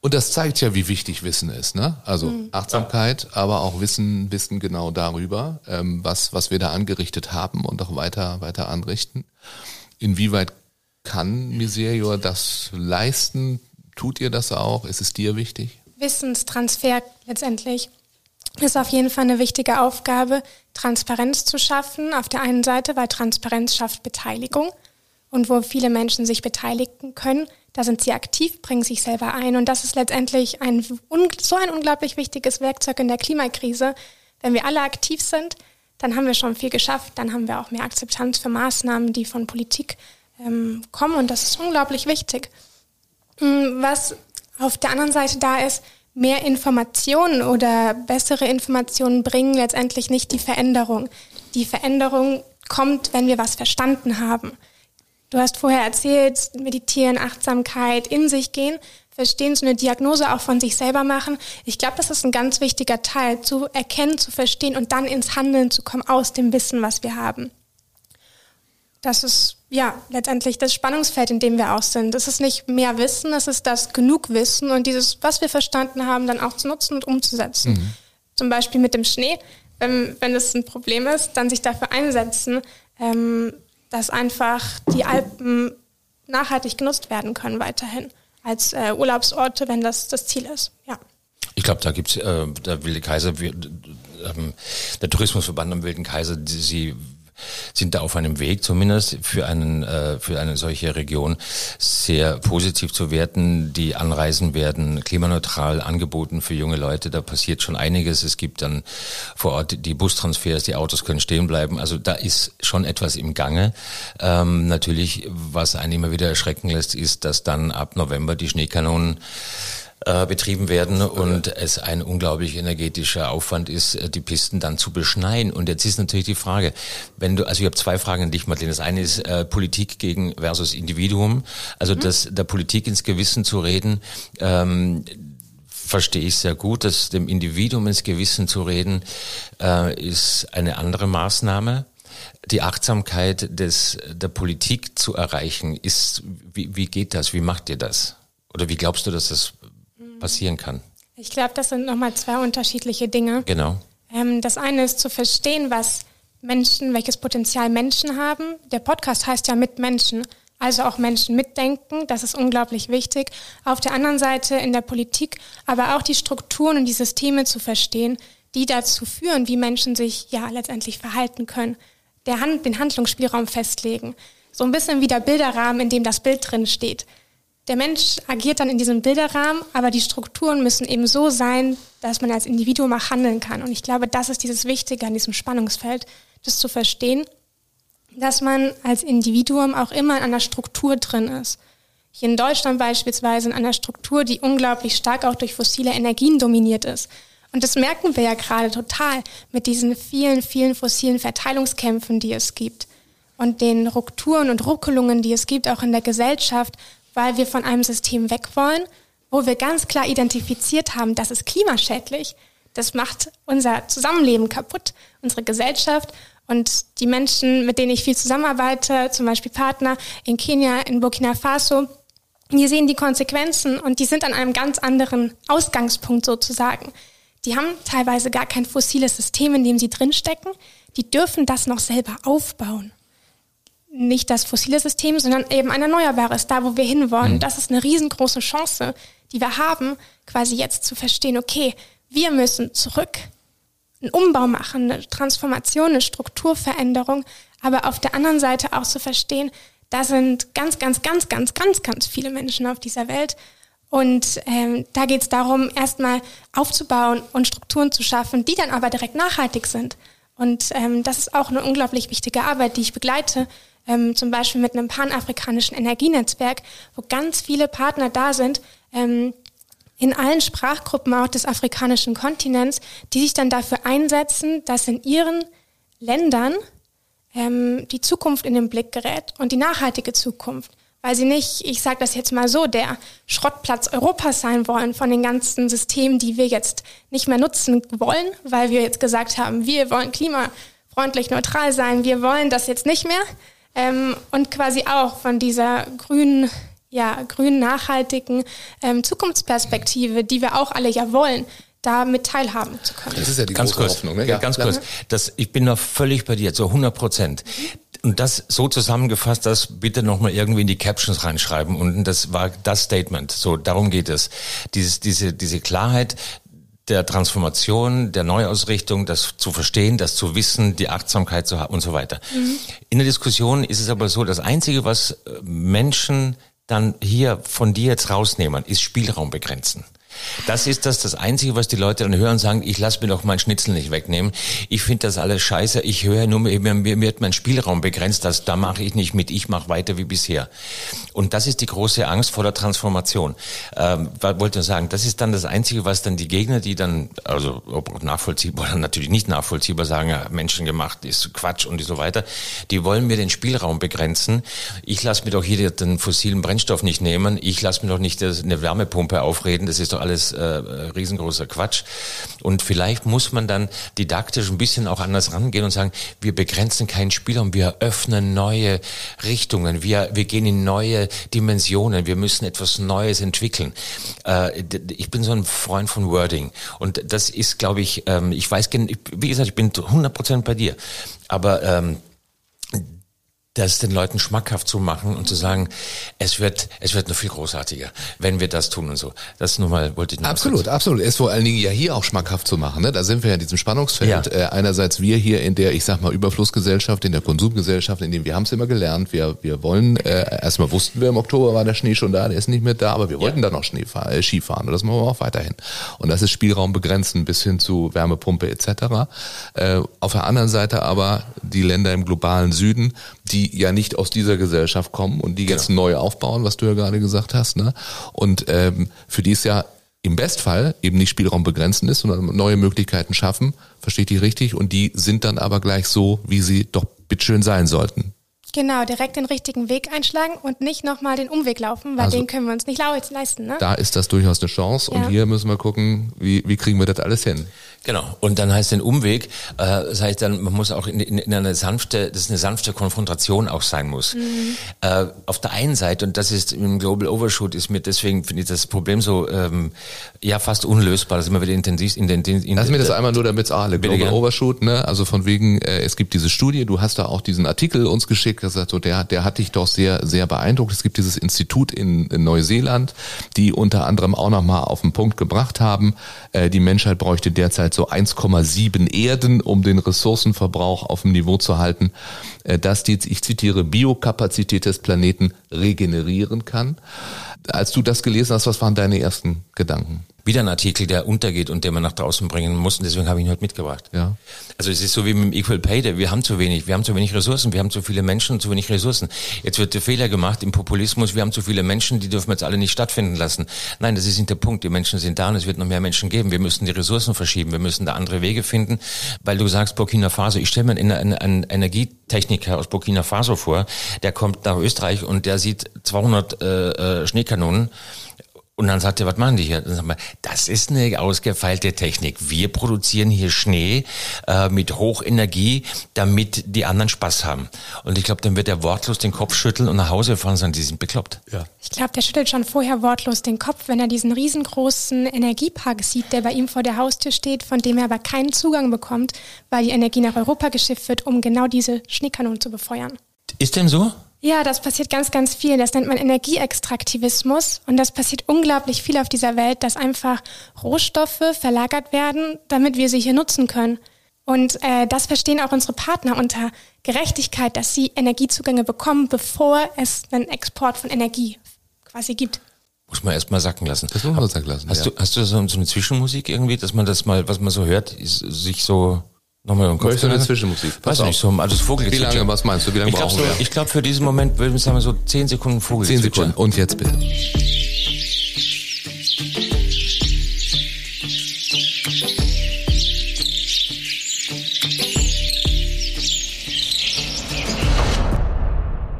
Und das zeigt ja, wie wichtig Wissen ist, ne? Also mhm. Achtsamkeit, aber auch Wissen, Wissen genau darüber, ähm, was, was wir da angerichtet haben und auch weiter, weiter anrichten. Inwieweit kann Miserior das leisten? Tut ihr das auch? Ist es dir wichtig? Wissenstransfer letztendlich ist auf jeden Fall eine wichtige Aufgabe, Transparenz zu schaffen. Auf der einen Seite, weil Transparenz schafft Beteiligung und wo viele Menschen sich beteiligen können, da sind sie aktiv, bringen sich selber ein und das ist letztendlich ein, so ein unglaublich wichtiges Werkzeug in der Klimakrise. Wenn wir alle aktiv sind, dann haben wir schon viel geschafft, dann haben wir auch mehr Akzeptanz für Maßnahmen, die von Politik ähm, kommen und das ist unglaublich wichtig. Hm, was auf der anderen Seite da ist, mehr Informationen oder bessere Informationen bringen letztendlich nicht die Veränderung. Die Veränderung kommt, wenn wir was verstanden haben. Du hast vorher erzählt, meditieren, Achtsamkeit, in sich gehen, verstehen, so eine Diagnose auch von sich selber machen. Ich glaube, das ist ein ganz wichtiger Teil, zu erkennen, zu verstehen und dann ins Handeln zu kommen aus dem Wissen, was wir haben. Das ist ja letztendlich das Spannungsfeld, in dem wir auch sind. Es ist nicht mehr Wissen, es ist das genug Wissen und dieses, was wir verstanden haben, dann auch zu nutzen und umzusetzen. Mhm. Zum Beispiel mit dem Schnee, wenn, wenn das ein Problem ist, dann sich dafür einsetzen, ähm, dass einfach die Alpen nachhaltig genutzt werden können weiterhin als äh, Urlaubsorte, wenn das das Ziel ist. Ja. Ich glaube, da gibt's äh, der Wilde Kaiser, wir, ähm, der Tourismusverband am Wilden Kaiser, die, sie sind da auf einem Weg, zumindest für einen äh, für eine solche Region sehr positiv zu werten. Die Anreisen werden klimaneutral angeboten für junge Leute. Da passiert schon einiges. Es gibt dann vor Ort die Bustransfers, die Autos können stehen bleiben. Also da ist schon etwas im Gange. Ähm, natürlich, was einen immer wieder erschrecken lässt, ist, dass dann ab November die Schneekanonen äh, betrieben werden und es ein unglaublich energetischer Aufwand ist, äh, die Pisten dann zu beschneien. Und jetzt ist natürlich die Frage, wenn du, also ich habe zwei Fragen an dich, Madeleine. Das eine ist äh, Politik gegen versus Individuum, also mhm. das der Politik ins Gewissen zu reden. Ähm, verstehe ich sehr gut, dass dem Individuum ins Gewissen zu reden, äh, ist eine andere Maßnahme. Die Achtsamkeit des, der Politik zu erreichen, ist, wie, wie geht das? Wie macht ihr das? Oder wie glaubst du, dass das passieren kann. Ich glaube, das sind nochmal zwei unterschiedliche Dinge. Genau. Ähm, das eine ist zu verstehen, was Menschen, welches Potenzial Menschen haben. Der Podcast heißt ja mit Menschen, also auch Menschen mitdenken. Das ist unglaublich wichtig. Auf der anderen Seite in der Politik, aber auch die Strukturen und die Systeme zu verstehen, die dazu führen, wie Menschen sich ja letztendlich verhalten können. Der Hand, den Handlungsspielraum festlegen. So ein bisschen wie der Bilderrahmen, in dem das Bild drin steht. Der Mensch agiert dann in diesem Bilderrahmen, aber die Strukturen müssen eben so sein, dass man als Individuum auch handeln kann. Und ich glaube, das ist dieses Wichtige an diesem Spannungsfeld, das zu verstehen, dass man als Individuum auch immer in einer Struktur drin ist. Hier in Deutschland beispielsweise in einer Struktur, die unglaublich stark auch durch fossile Energien dominiert ist. Und das merken wir ja gerade total mit diesen vielen, vielen fossilen Verteilungskämpfen, die es gibt und den Rupturen und Ruckelungen, die es gibt, auch in der Gesellschaft, weil wir von einem System weg wollen, wo wir ganz klar identifiziert haben, das ist klimaschädlich. Das macht unser Zusammenleben kaputt, unsere Gesellschaft und die Menschen, mit denen ich viel zusammenarbeite, zum Beispiel Partner in Kenia, in Burkina Faso, die sehen die Konsequenzen und die sind an einem ganz anderen Ausgangspunkt sozusagen. Die haben teilweise gar kein fossiles System, in dem sie drinstecken. Die dürfen das noch selber aufbauen nicht das fossile System, sondern eben ein erneuerbares, da wo wir hinwollen. Mhm. Das ist eine riesengroße Chance, die wir haben, quasi jetzt zu verstehen, okay, wir müssen zurück, einen Umbau machen, eine Transformation, eine Strukturveränderung, aber auf der anderen Seite auch zu verstehen, da sind ganz, ganz, ganz, ganz, ganz, ganz viele Menschen auf dieser Welt. Und ähm, da geht es darum, erstmal aufzubauen und Strukturen zu schaffen, die dann aber direkt nachhaltig sind. Und ähm, das ist auch eine unglaublich wichtige Arbeit, die ich begleite, ähm, zum Beispiel mit einem panafrikanischen Energienetzwerk, wo ganz viele Partner da sind, ähm, in allen Sprachgruppen auch des afrikanischen Kontinents, die sich dann dafür einsetzen, dass in ihren Ländern ähm, die Zukunft in den Blick gerät und die nachhaltige Zukunft. Weil sie nicht, ich sage das jetzt mal so, der Schrottplatz Europas sein wollen von den ganzen Systemen, die wir jetzt nicht mehr nutzen wollen, weil wir jetzt gesagt haben, wir wollen klimafreundlich neutral sein, wir wollen das jetzt nicht mehr, ähm, und quasi auch von dieser grünen, ja, grünen, nachhaltigen ähm, Zukunftsperspektive, die wir auch alle ja wollen, da mit teilhaben zu können. Das ist ja die ganz große kurz, Hoffnung. Ne? Ja, ganz kurz. Das, ich bin da völlig bei dir, zu 100 Prozent. Und das so zusammengefasst, das bitte nochmal irgendwie in die Captions reinschreiben. Und das war das Statement. So, darum geht es. Dieses, diese, diese Klarheit, der Transformation, der Neuausrichtung, das zu verstehen, das zu wissen, die Achtsamkeit zu haben und so weiter. Mhm. In der Diskussion ist es aber so, das Einzige, was äh, Menschen dann hier von dir jetzt rausnehmen, ist Spielraum begrenzen. Das ist das, das Einzige, was die Leute dann hören und sagen, ich lasse mir doch meinen Schnitzel nicht wegnehmen. Ich finde das alles scheiße. Ich höre nur, mir, mir wird mein Spielraum begrenzt. Das, da mache ich nicht mit. Ich mache weiter wie bisher. Und das ist die große Angst vor der Transformation. Ähm, wollte sagen, das ist dann das Einzige, was dann die Gegner, die dann, also ob nachvollziehbar oder natürlich nicht nachvollziehbar sagen, ja, menschengemacht ist Quatsch und so weiter, die wollen mir den Spielraum begrenzen. Ich lasse mir doch hier den fossilen Brennstoff nicht nehmen. Ich lasse mir doch nicht eine Wärmepumpe aufreden. Das ist doch alles äh, riesengroßer Quatsch. Und vielleicht muss man dann didaktisch ein bisschen auch anders rangehen und sagen, wir begrenzen keinen Spielraum, wir öffnen neue Richtungen, wir, wir gehen in neue Dimensionen, wir müssen etwas Neues entwickeln. Äh, ich bin so ein Freund von Wording und das ist, glaube ich, ähm, ich weiß, wie gesagt, ich bin 100% bei dir, aber ähm, das den Leuten schmackhaft zu machen und zu sagen, es wird, es wird noch viel großartiger, wenn wir das tun und so. Das nur mal wollte ich noch Absolut, kurz. absolut. Ist vor allen Dingen ja hier auch schmackhaft zu machen. Ne? Da sind wir ja in diesem Spannungsfeld. Ja. Äh, einerseits wir hier in der, ich sag mal, Überflussgesellschaft, in der Konsumgesellschaft, in dem wir haben es immer gelernt. Wir, wir wollen, äh, erstmal wussten wir im Oktober war der Schnee schon da, der ist nicht mehr da, aber wir wollten Ja. dann noch Schnee fahren, äh, Skifahren und das machen wir auch weiterhin. Und das ist Spielraum begrenzen bis hin zu Wärmepumpe etc. Äh, auf der anderen Seite aber die Länder im globalen Süden, die ja nicht aus dieser Gesellschaft kommen und die jetzt neu aufbauen, was du ja gerade gesagt hast. Ne? Und ähm, für die es ja im Bestfall eben nicht Spielraum begrenzen ist, sondern neue Möglichkeiten schaffen, versteht die richtig, und die sind dann aber gleich so, wie sie doch bitteschön sein sollten. Genau, direkt den richtigen Weg einschlagen und nicht nochmal den Umweg laufen, weil Also- den können wir uns nicht lau- leisten. Ne? Da ist das durchaus eine Chance und Ja. hier müssen wir gucken, wie, wie kriegen wir das alles hin. Genau. Und dann heißt den Umweg, äh, das heißt dann, man muss auch in, in, in eine sanfte, das ist eine sanfte Konfrontation auch sein muss. Äh, auf der einen Seite, und das ist im Global Overshoot, ist mir deswegen, finde ich das Problem so, ähm, ja, fast unlösbar, das ist immer wieder intensiv, in den, in, in, Lass mir das einmal nur, damit es alle Global. Overshoot, ne? Also von wegen, äh, es gibt diese Studie, du hast da auch diesen Artikel uns geschickt, gesagt, so der, der hat dich doch sehr, sehr beeindruckt. Es gibt dieses Institut in, in Neuseeland, die unter anderem auch nochmal auf den Punkt gebracht haben, äh, die Menschheit bräuchte derzeit so 1,7 Erden, um den Ressourcenverbrauch auf dem Niveau zu halten, äh, dass die, ich zitiere, Biokapazität des Planeten regenerieren kann. Als du das gelesen hast, was waren deine ersten Gedanken? Wieder ein Artikel, der untergeht und den man nach draußen bringen muss. Und deswegen habe ich ihn heute mitgebracht. Ja. Also es ist so wie mit dem Equal Pay Day. Wir haben zu wenig. Wir haben zu wenig Ressourcen. Wir haben zu viele Menschen und zu wenig Ressourcen. Jetzt wird der Fehler gemacht im Populismus. Wir haben zu viele Menschen, die dürfen wir jetzt alle nicht stattfinden lassen. Nein, das ist nicht der Punkt. Die Menschen sind da und es wird noch mehr Menschen geben. Wir müssen die Ressourcen verschieben. Wir müssen da andere Wege finden. Weil du sagst Burkina Faso. Ich stelle mir einen, einen, einen Energietechniker aus Burkina Faso vor. Der kommt nach Österreich und der sieht 200 äh, äh, Schneekanonen. Und dann sagt er, was machen die hier? Dann sagen wir, das ist eine ausgefeilte Technik. Wir produzieren hier Schnee äh, mit Hochenergie, damit die anderen Spaß haben. Und ich glaube, dann wird er wortlos den Kopf schütteln und nach Hause fahren und sagen, die sind bekloppt. Ja. Ich glaube, der schüttelt schon vorher wortlos den Kopf, wenn er diesen riesengroßen Energiepark sieht, der bei ihm vor der Haustür steht, von dem er aber keinen Zugang bekommt, weil die Energie nach Europa geschifft wird, um genau diese Schneekanonen zu befeuern. Ist dem so? Ja, das passiert ganz, ganz viel. Das nennt man Energieextraktivismus. Und das passiert unglaublich viel auf dieser Welt, dass einfach Rohstoffe verlagert werden, damit wir sie hier nutzen können. Und äh, das verstehen auch unsere Partner unter Gerechtigkeit, dass sie Energiezugänge bekommen, bevor es einen Export von Energie quasi gibt. Muss man erst mal sacken lassen. Das muss man sacken lassen, Hast ja. du, hast du so, so eine Zwischenmusik irgendwie, dass man das mal, was man so hört, ist, sich so nochmal im Kopf Möchtest du eine? Zwischenmusik? Pass Weiß nicht, auf. so, also das Vogelgezwitscher. Wie lange, was meinst du, wie lange ich glaube, brauchen so, wir? ich glaube, für diesen Moment würden wir sagen, so 10 Sekunden Zehn Vogelgezwitscher. Sekunden. Und jetzt bitte.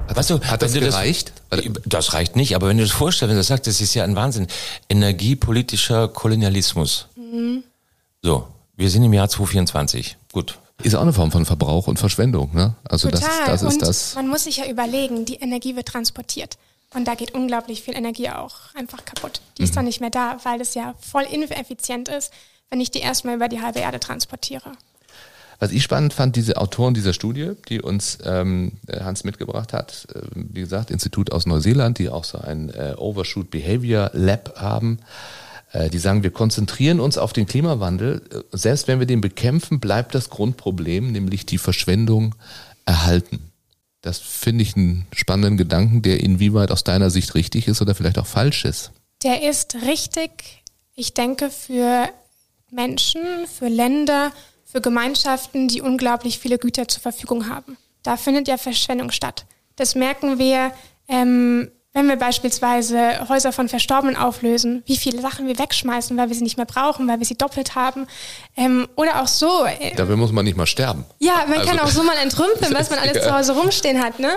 Weißt du, Hat das du gereicht? Das, das reicht nicht, aber wenn du das vorstellst, wenn du sagst, das ist ja ein Wahnsinn. Energiepolitischer Kolonialismus. Mhm. So, wir sind im Jahr 2024. Gut. Ist auch eine Form von Verbrauch und Verschwendung, ne? Also das, Total. das ist und das. man muss sich ja überlegen, die Energie wird transportiert. Und da geht unglaublich viel Energie auch einfach kaputt. Die Mhm. ist dann nicht mehr da, weil das ja voll ineffizient ist, wenn ich die erstmal über die halbe Erde transportiere. Was ich spannend fand, diese Autoren dieser Studie, die uns ähm, Hans mitgebracht hat, äh, wie gesagt, Institut aus Neuseeland, die auch so ein äh, Overshoot Behavior Lab haben, die sagen, wir konzentrieren uns auf den Klimawandel. Äh, Selbst wenn wir den bekämpfen, bleibt das Grundproblem, nämlich die Verschwendung, erhalten. Das finde ich einen spannenden Gedanken, der inwieweit aus deiner Sicht richtig ist oder vielleicht auch falsch ist. Der ist richtig, ich denke, für Menschen, für Länder, für Gemeinschaften, die unglaublich viele Güter zur Verfügung haben. Da findet ja Verschwendung statt. Das merken wir, ähm, wenn wir beispielsweise Häuser von Verstorbenen auflösen, wie viele Sachen wir wegschmeißen, weil wir sie nicht mehr brauchen, weil wir sie doppelt haben. Ähm, oder auch so. Äh, Dafür muss man nicht mal sterben. ja, man kann Also- auch so mal entrümpeln, was man alles Ja. zu Hause rumstehen hat, ne?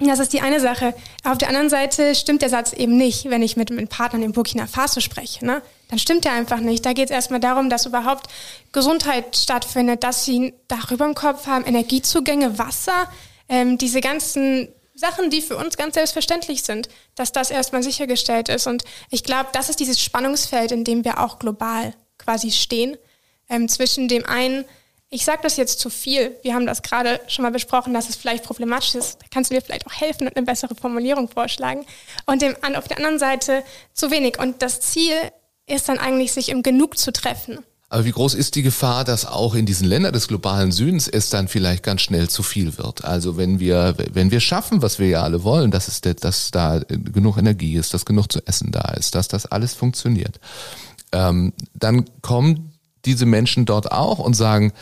Das ist die eine Sache. Auf der anderen Seite stimmt der Satz eben nicht, wenn ich mit, mit Partnern in Burkina Faso spreche. Ne? Dann stimmt der einfach nicht. Da geht es erstmal darum, dass überhaupt Gesundheit stattfindet, dass sie ein Dach über dem Kopf haben, Energiezugänge, Wasser, ähm, diese ganzen Sachen, die für uns ganz selbstverständlich sind, dass das erstmal sichergestellt ist. Und ich glaube, das ist dieses Spannungsfeld, in dem wir auch global quasi stehen, ähm, zwischen dem einen, ich sage das jetzt zu viel. Wir haben das gerade schon mal besprochen, dass es vielleicht problematisch ist. Da kannst du mir vielleicht auch helfen und eine bessere Formulierung vorschlagen. Und dem, auf der anderen Seite zu wenig. Und das Ziel ist dann eigentlich, sich im Genug zu treffen. Aber wie groß ist die Gefahr, dass auch in diesen Ländern des globalen Südens es dann vielleicht ganz schnell zu viel wird? Also wenn wir, wenn wir schaffen, was wir ja alle wollen, dass es, dass da genug Energie ist, dass genug zu essen da ist, dass das alles funktioniert, ähm, dann kommen diese Menschen dort auch und sagen,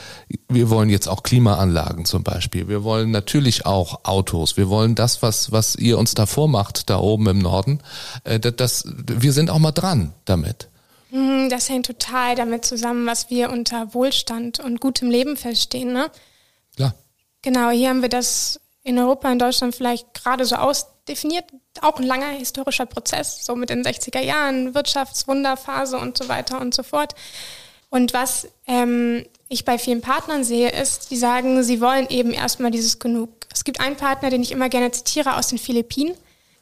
wir wollen jetzt auch Klimaanlagen zum Beispiel. Wir wollen natürlich auch Autos. Wir wollen das, was, was ihr uns da vormacht, da oben im Norden. Äh, das, wir sind auch mal dran damit. Mhm, das hängt total damit zusammen, was wir unter Wohlstand und gutem Leben verstehen. Ne? Klar. Genau, hier haben wir das in Europa, in Deutschland vielleicht gerade so ausdefiniert. Auch ein langer historischer Prozess, so mit den 60er Jahren, Wirtschaftswunderphase und so weiter und so fort. Und was ähm, ich bei vielen Partnern sehe, ist, die sagen, sie wollen eben erstmal dieses Genug. Es gibt einen Partner, den ich immer gerne zitiere aus den Philippinen.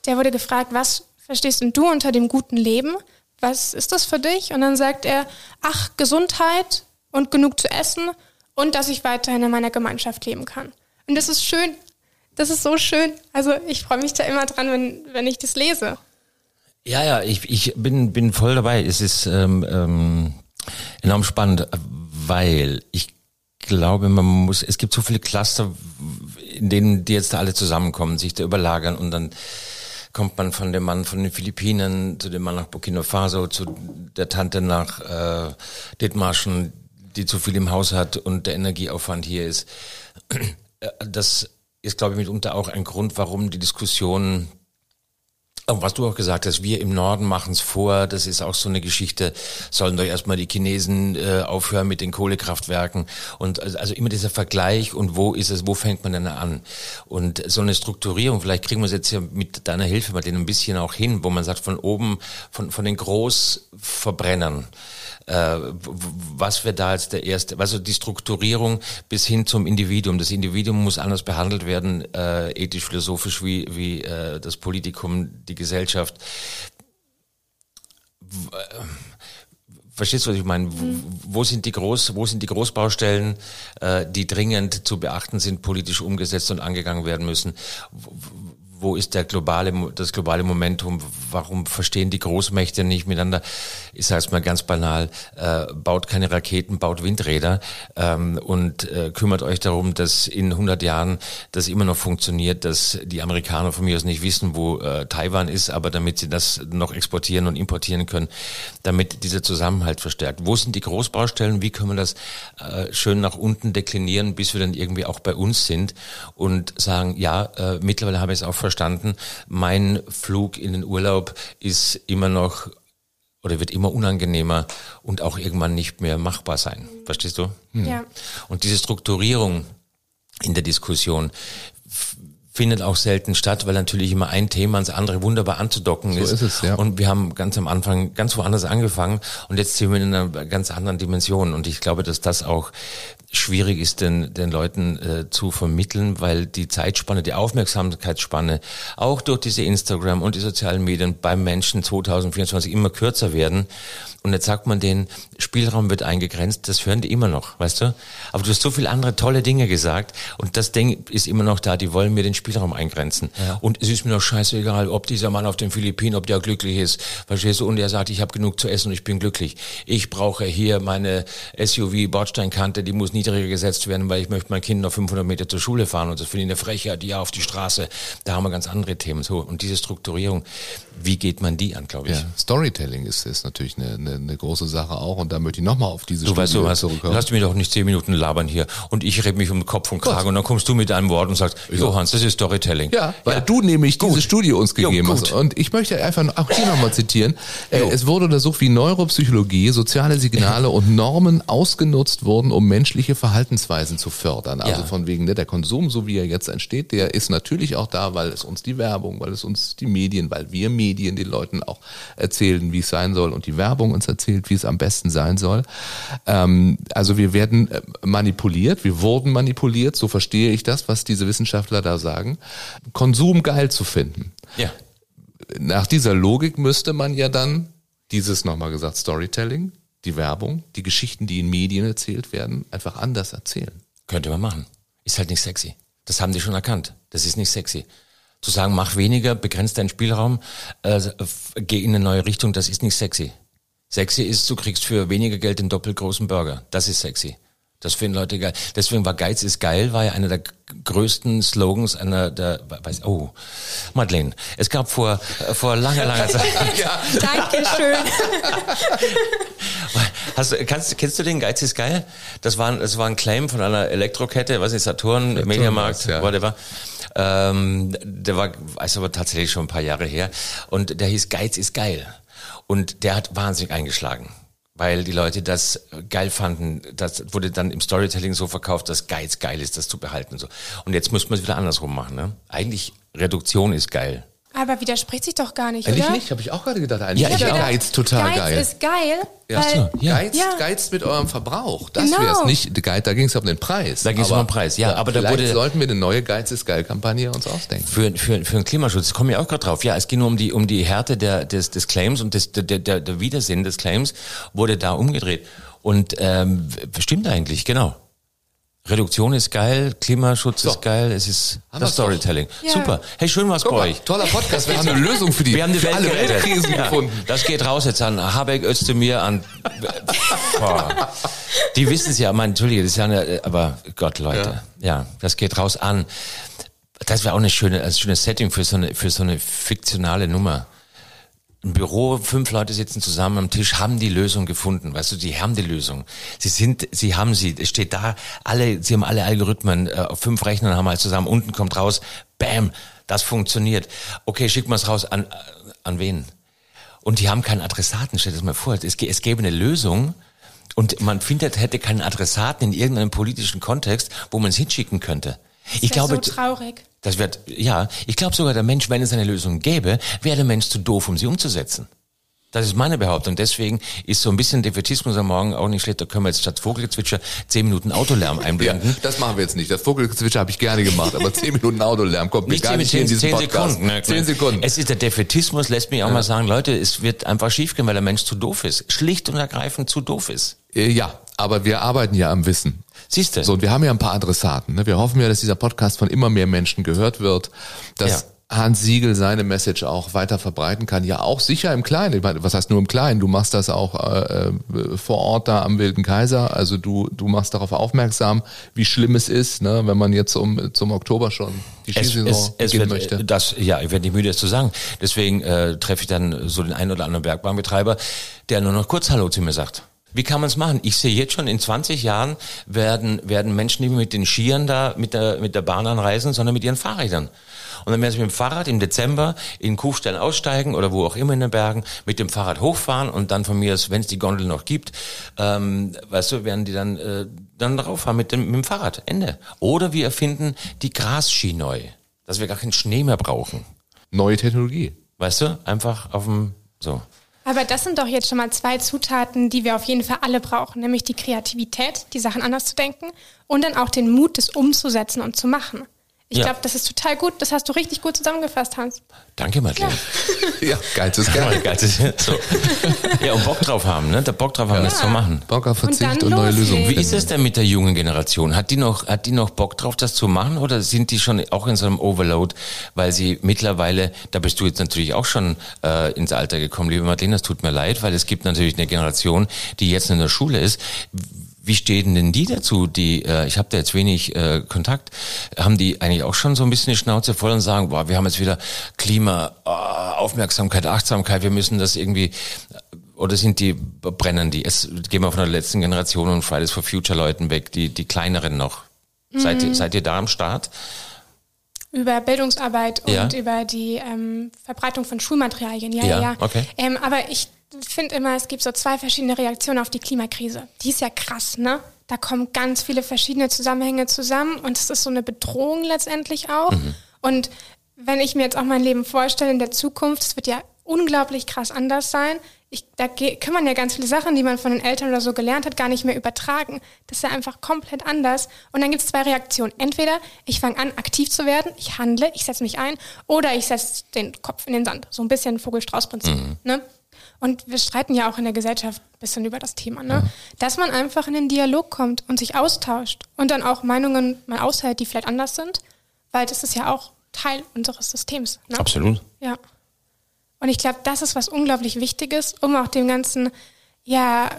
Der wurde gefragt, was verstehst du unter dem guten Leben? Was ist das für dich? Und dann sagt er, ach, Gesundheit und genug zu essen und dass ich weiterhin in meiner Gemeinschaft leben kann. Und das ist schön. Das ist so schön. Also ich freue mich da immer dran, wenn, wenn ich das lese. Ja, ja, ich, ich bin, bin voll dabei. Es ist ähm, ähm, enorm spannend, weil ich glaube, man muss, es gibt so viele Cluster, in denen die jetzt da alle zusammenkommen, sich da überlagern und dann kommt man von dem Mann von den Philippinen zu dem Mann nach Burkina Faso, zu der Tante nach äh, Dithmarschen, die zu viel im Haus hat und der Energieaufwand hier ist. Das ist, glaube ich, mitunter auch ein Grund, warum die Diskussion was du auch gesagt hast, wir im Norden machen es vor, das ist auch so eine Geschichte, sollen doch erstmal die Chinesen äh, aufhören mit den Kohlekraftwerken. Und also immer dieser Vergleich und wo ist es, wo fängt man denn an? Und so eine Strukturierung, vielleicht kriegen wir es jetzt ja mit deiner Hilfe mal den ein bisschen auch hin, wo man sagt, von oben, von, von den Großverbrennern, äh, was wäre da als der erste, also die Strukturierung bis hin zum Individuum. Das Individuum muss anders behandelt werden, äh, ethisch, philosophisch wie, wie äh, das Politikum, die Gesellschaft. Verstehst du, was ich meine? Mhm. Wo sind die Groß, wo sind die Großbaustellen, äh, die dringend zu beachten sind, politisch umgesetzt und angegangen werden müssen? wo ist der globale, das globale Momentum? Warum verstehen die Großmächte nicht miteinander? Ich sage es mal ganz banal, äh, baut keine Raketen, baut Windräder ähm, und äh, kümmert euch darum, dass in 100 Jahren das immer noch funktioniert, dass die Amerikaner von mir aus nicht wissen, wo äh, Taiwan ist, aber damit sie das noch exportieren und importieren können, damit dieser Zusammenhalt verstärkt. Wo sind die Großbaustellen? Wie können wir das äh, schön nach unten deklinieren, bis wir dann irgendwie auch bei uns sind und sagen, ja, äh, mittlerweile habe ich es auch verstanden. Mein Flug in den Urlaub ist immer noch oder wird immer unangenehmer und auch irgendwann nicht mehr machbar sein. Verstehst du? Hm. Ja. Und diese Strukturierung in der Diskussion findet auch selten statt, weil natürlich immer ein Thema ans andere wunderbar anzudocken so ist. ist es, ja. Und wir haben ganz am Anfang ganz woanders angefangen und jetzt sind wir in einer ganz anderen Dimension. Und ich glaube, dass das auch schwierig ist, den, den Leuten äh, zu vermitteln, weil die Zeitspanne, die Aufmerksamkeitsspanne auch durch diese Instagram und die sozialen Medien beim Menschen 2024 immer kürzer werden. Und jetzt sagt man denen, Spielraum wird eingegrenzt, das hören die immer noch, weißt du? Aber du hast so viele andere tolle Dinge gesagt und das Ding ist immer noch da, die wollen mir den Spielraum eingrenzen. Ja. Und es ist mir doch scheißegal, ob dieser Mann auf den Philippinen, ob der glücklich ist, verstehst du? Und er sagt, ich habe genug zu essen und ich bin glücklich. Ich brauche hier meine SUV-Bordsteinkante, die muss niedriger gesetzt werden, weil ich möchte mein Kind noch 500 Meter zur Schule fahren und das finde ich eine Frechheit, ja, auf die Straße. Da haben wir ganz andere Themen. So, und diese Strukturierung, wie geht man die an, glaube ich? Ja, Storytelling ist, ist natürlich eine, eine, eine große Sache auch und da möchte ich nochmal auf diese Du weißt du was, zurückkommen. lass mich doch nicht zehn Minuten labern hier und ich rede mich um Kopf und Kragen und dann kommst du mit einem Wort und sagst, ja. Johannes, das ist Storytelling. Ja, weil ja. du nämlich gut. diese Studie uns gegeben jo, hast und ich möchte einfach auch hier nochmal zitieren. Äh, es wurde untersucht, wie Neuropsychologie, soziale Signale und Normen ausgenutzt wurden, um menschliche Verhaltensweisen zu fördern. Also ja. von wegen ne, der Konsum, so wie er jetzt entsteht, der ist natürlich auch da, weil es uns die Werbung, weil es uns die Medien, weil wir Medien den Leuten auch erzählen, wie es sein soll und die Werbung uns erzählt, wie es am besten sein soll. Ähm, also wir werden äh, manipuliert, wir wurden manipuliert, so verstehe ich das, was diese Wissenschaftler da sagen, Konsum geil zu finden. Ja. Nach dieser Logik müsste man ja dann dieses nochmal gesagt Storytelling die Werbung, die Geschichten, die in Medien erzählt werden, einfach anders erzählen. Könnte man machen. Ist halt nicht sexy. Das haben die schon erkannt. Das ist nicht sexy. Zu sagen, mach weniger, begrenz deinen Spielraum, äh, f- geh in eine neue Richtung, das ist nicht sexy. Sexy ist, du kriegst für weniger Geld den doppelt großen Burger. Das ist sexy. Das finden Leute geil. Deswegen war Geiz ist geil, war ja einer der größten Slogans einer der, weiß, oh, Madeleine. Es gab vor, äh, vor langer, langer Zeit. Dankeschön. Hast, du- kannst, kennst du den Geiz ist geil? Das war, ein- das war ein Claim von einer Elektrokette, was ist Saturn, Mediamarkt, ja. whatever. Ähm, der war, weiß aber tatsächlich schon ein paar Jahre her. Und der hieß Geiz ist geil. Und der hat wahnsinnig eingeschlagen. Weil die Leute das geil fanden. Das wurde dann im Storytelling so verkauft, dass Geiz geil ist, das zu behalten. und So. Und jetzt müssen wir es wieder andersrum machen. Ne? Eigentlich Reduktion ist geil. Aber widerspricht sich doch gar nicht, Eigentlich oder? nicht, habe ich auch gerade gedacht. Eigentlich Ja, ist ich auch. Geiz total Geiz geil. ist geil, Ja, weil so, ja. Geizt, Ja. geizt mit eurem Verbrauch. Das Genau. wär's nicht. Geiz, da ging es um den Preis. Da ging's um den Preis, ja, aber da wurde- sollten wir eine neue Geiz ist geil Kampagne uns ausdenken. Für, für, für den Klimaschutz, komme ich auch gerade drauf. Ja, es ging nur um die, um die Härte der, des, des Claims und des, der, der, der Widersinn des Claims wurde da umgedreht. Und ähm, stimmt eigentlich, genau. Reduktion ist geil, Klimaschutz So. ist geil, es ist Haben das. Storytelling. Ja. Super. Hey, schön was bei mal, euch. toller Podcast. Wir haben eine Lösung für die, Wir haben die für Welt alle gerettet. Weltkrisen Ja, gefunden. Das geht raus jetzt an Habeck, Özdemir, an. Boah. Die wissen es ja, mein, Entschuldige, das ist ja eine, aber Gott, Leute. Ja, das geht raus an. Das wäre auch eine schöne, ein schönes Setting für so eine, für so eine fiktionale Nummer. Ein Büro, fünf Leute sitzen zusammen am Tisch, haben die Lösung gefunden. Weißt du, die haben die Lösung. Sie sind, sie haben sie. Es steht da, alle, sie haben alle Algorithmen äh, fünf Rechnern haben halt zusammen. Unten kommt raus, bam, das funktioniert. Okay, schicken wir es raus an, an wen? Und die haben keinen Adressaten, stell dir das mal vor. Es, es gäbe eine Lösung und man findet, hätte keinen Adressaten in irgendeinem politischen Kontext, wo man es hinschicken könnte. Ich ich glaube, so traurig. das wird, ja, ich glaube sogar der Mensch, wenn es eine Lösung gäbe, wäre der Mensch zu doof, um sie umzusetzen. Das ist meine Behauptung. Deswegen ist so ein bisschen Defetismus am Morgen auch nicht schlecht. Da können wir jetzt statt Vogelgezwitscher zehn Minuten Autolärm Ja, einblenden. das machen wir jetzt nicht. Das Vogelgezwitscher habe ich gerne gemacht, aber zehn Minuten Autolärm kommt mir Nicht gar zehn, nicht hier in zehn, diesem zehn Podcast. Sekunden. Ne, Zehn Sekunden. Es ist der Defetismus, lässt mich auch mal sagen, Leute, es wird einfach schiefgehen, weil der Mensch zu doof ist. Schlicht und ergreifend zu doof ist. Äh, Ja, aber wir arbeiten ja am Wissen. Siehst du? So, und wir haben ja ein paar Adressaten. Ne? Wir hoffen ja, dass dieser Podcast von immer mehr Menschen gehört wird, dass Ja. Hans Siegel seine Message auch weiter verbreiten kann. Ja, auch sicher im Kleinen. Ich meine, was heißt nur im Kleinen? Du machst das auch äh, äh, vor Ort da am Wilden Kaiser. Also du, du machst darauf aufmerksam, wie schlimm es ist, ne? wenn man jetzt um, zum Oktober schon die es, Skisaison es, es wird, möchte. Das, ja, ich werde nicht müde, das zu sagen. Deswegen äh, treffe ich dann so den einen oder anderen Bergbahnbetreiber, der nur noch kurz Hallo zu mir sagt. Wie kann man es machen? Ich sehe jetzt schon, in 20 Jahren werden, werden Menschen nicht mehr mit den Skiern da mit der, mit der Bahn anreisen, sondern mit ihren Fahrrädern. Und dann werden sie mit dem Fahrrad im Dezember in Kufstein aussteigen oder wo auch immer in den Bergen, mit dem Fahrrad hochfahren und dann von mir, wenn es die Gondel noch gibt, ähm, weißt du, werden die dann, äh, dann drauffahren mit dem, mit dem Fahrrad. Ende. Oder wir erfinden die Grasski neu, dass wir gar keinen Schnee mehr brauchen. Neue Technologie. Weißt du? Einfach auf dem, so. Aber das sind doch jetzt schon mal zwei Zutaten, die wir auf jeden Fall alle brauchen, nämlich die Kreativität, die Sachen anders zu denken und dann auch den Mut, das umzusetzen und zu machen. Ich Ja. glaube, das ist total gut. Das hast du richtig gut zusammengefasst, Hans. Danke, Madeleine. Ja, geiz ist Ja, geil. geil. das ist so. ja, und Bock drauf haben, ne? Der Bock drauf haben, das zu machen. Bock auf Und Verzicht dann und, neue. Lösungen. Wie ist es denn mit der jungen Generation? Hat die noch, hat die noch Bock drauf, das zu machen oder sind die schon auch in so einem Overload, weil sie mittlerweile, da bist du jetzt natürlich auch schon äh, ins Alter gekommen, liebe Madeleine, das tut mir leid, weil es gibt natürlich eine Generation, die jetzt in der Schule ist. Wie stehen denn die dazu? Die, äh, ich habe da jetzt wenig äh, Kontakt. Haben die eigentlich auch schon so ein bisschen die Schnauze voll und sagen, boah, wir haben jetzt wieder Klima, äh, Aufmerksamkeit, Achtsamkeit, wir müssen das irgendwie oder sind die, brennen die? Es gehen wir von der letzten Generation und Fridays for Future Leuten weg, die, die kleineren noch. Seid, ihr, seid ihr da am Start? Über Bildungsarbeit und Ja. über die ähm, Verbreitung von Schulmaterialien. Ja, Ja, ja, okay. Ähm, aber ich finde immer, es gibt so zwei verschiedene Reaktionen auf die Klimakrise. Die ist ja krass, ne? Da kommen ganz viele verschiedene Zusammenhänge zusammen und es ist so eine Bedrohung letztendlich auch. Mhm. Und wenn ich mir jetzt auch mein Leben vorstelle in der Zukunft, es wird ja unglaublich krass anders sein. Ich, da kann man ja ganz viele Sachen, die man von den Eltern oder so gelernt hat, gar nicht mehr übertragen. Das ist ja einfach komplett anders. Und dann gibt es zwei Reaktionen. Entweder ich fange an, aktiv zu werden, ich handle, ich setze mich ein, oder ich setze den Kopf in den Sand. So ein bisschen Vogel-Strauß-Prinzip. Ne? und wir streiten ja auch in der Gesellschaft ein bisschen über das Thema, ne? dass man einfach in den Dialog kommt und sich austauscht und dann auch Meinungen mal aushält, die vielleicht anders sind, weil das ist ja auch Teil unseres Systems. Ne? Absolut. Ja. Und ich glaube, das ist was unglaublich Wichtiges, um auch dem ganzen, ja,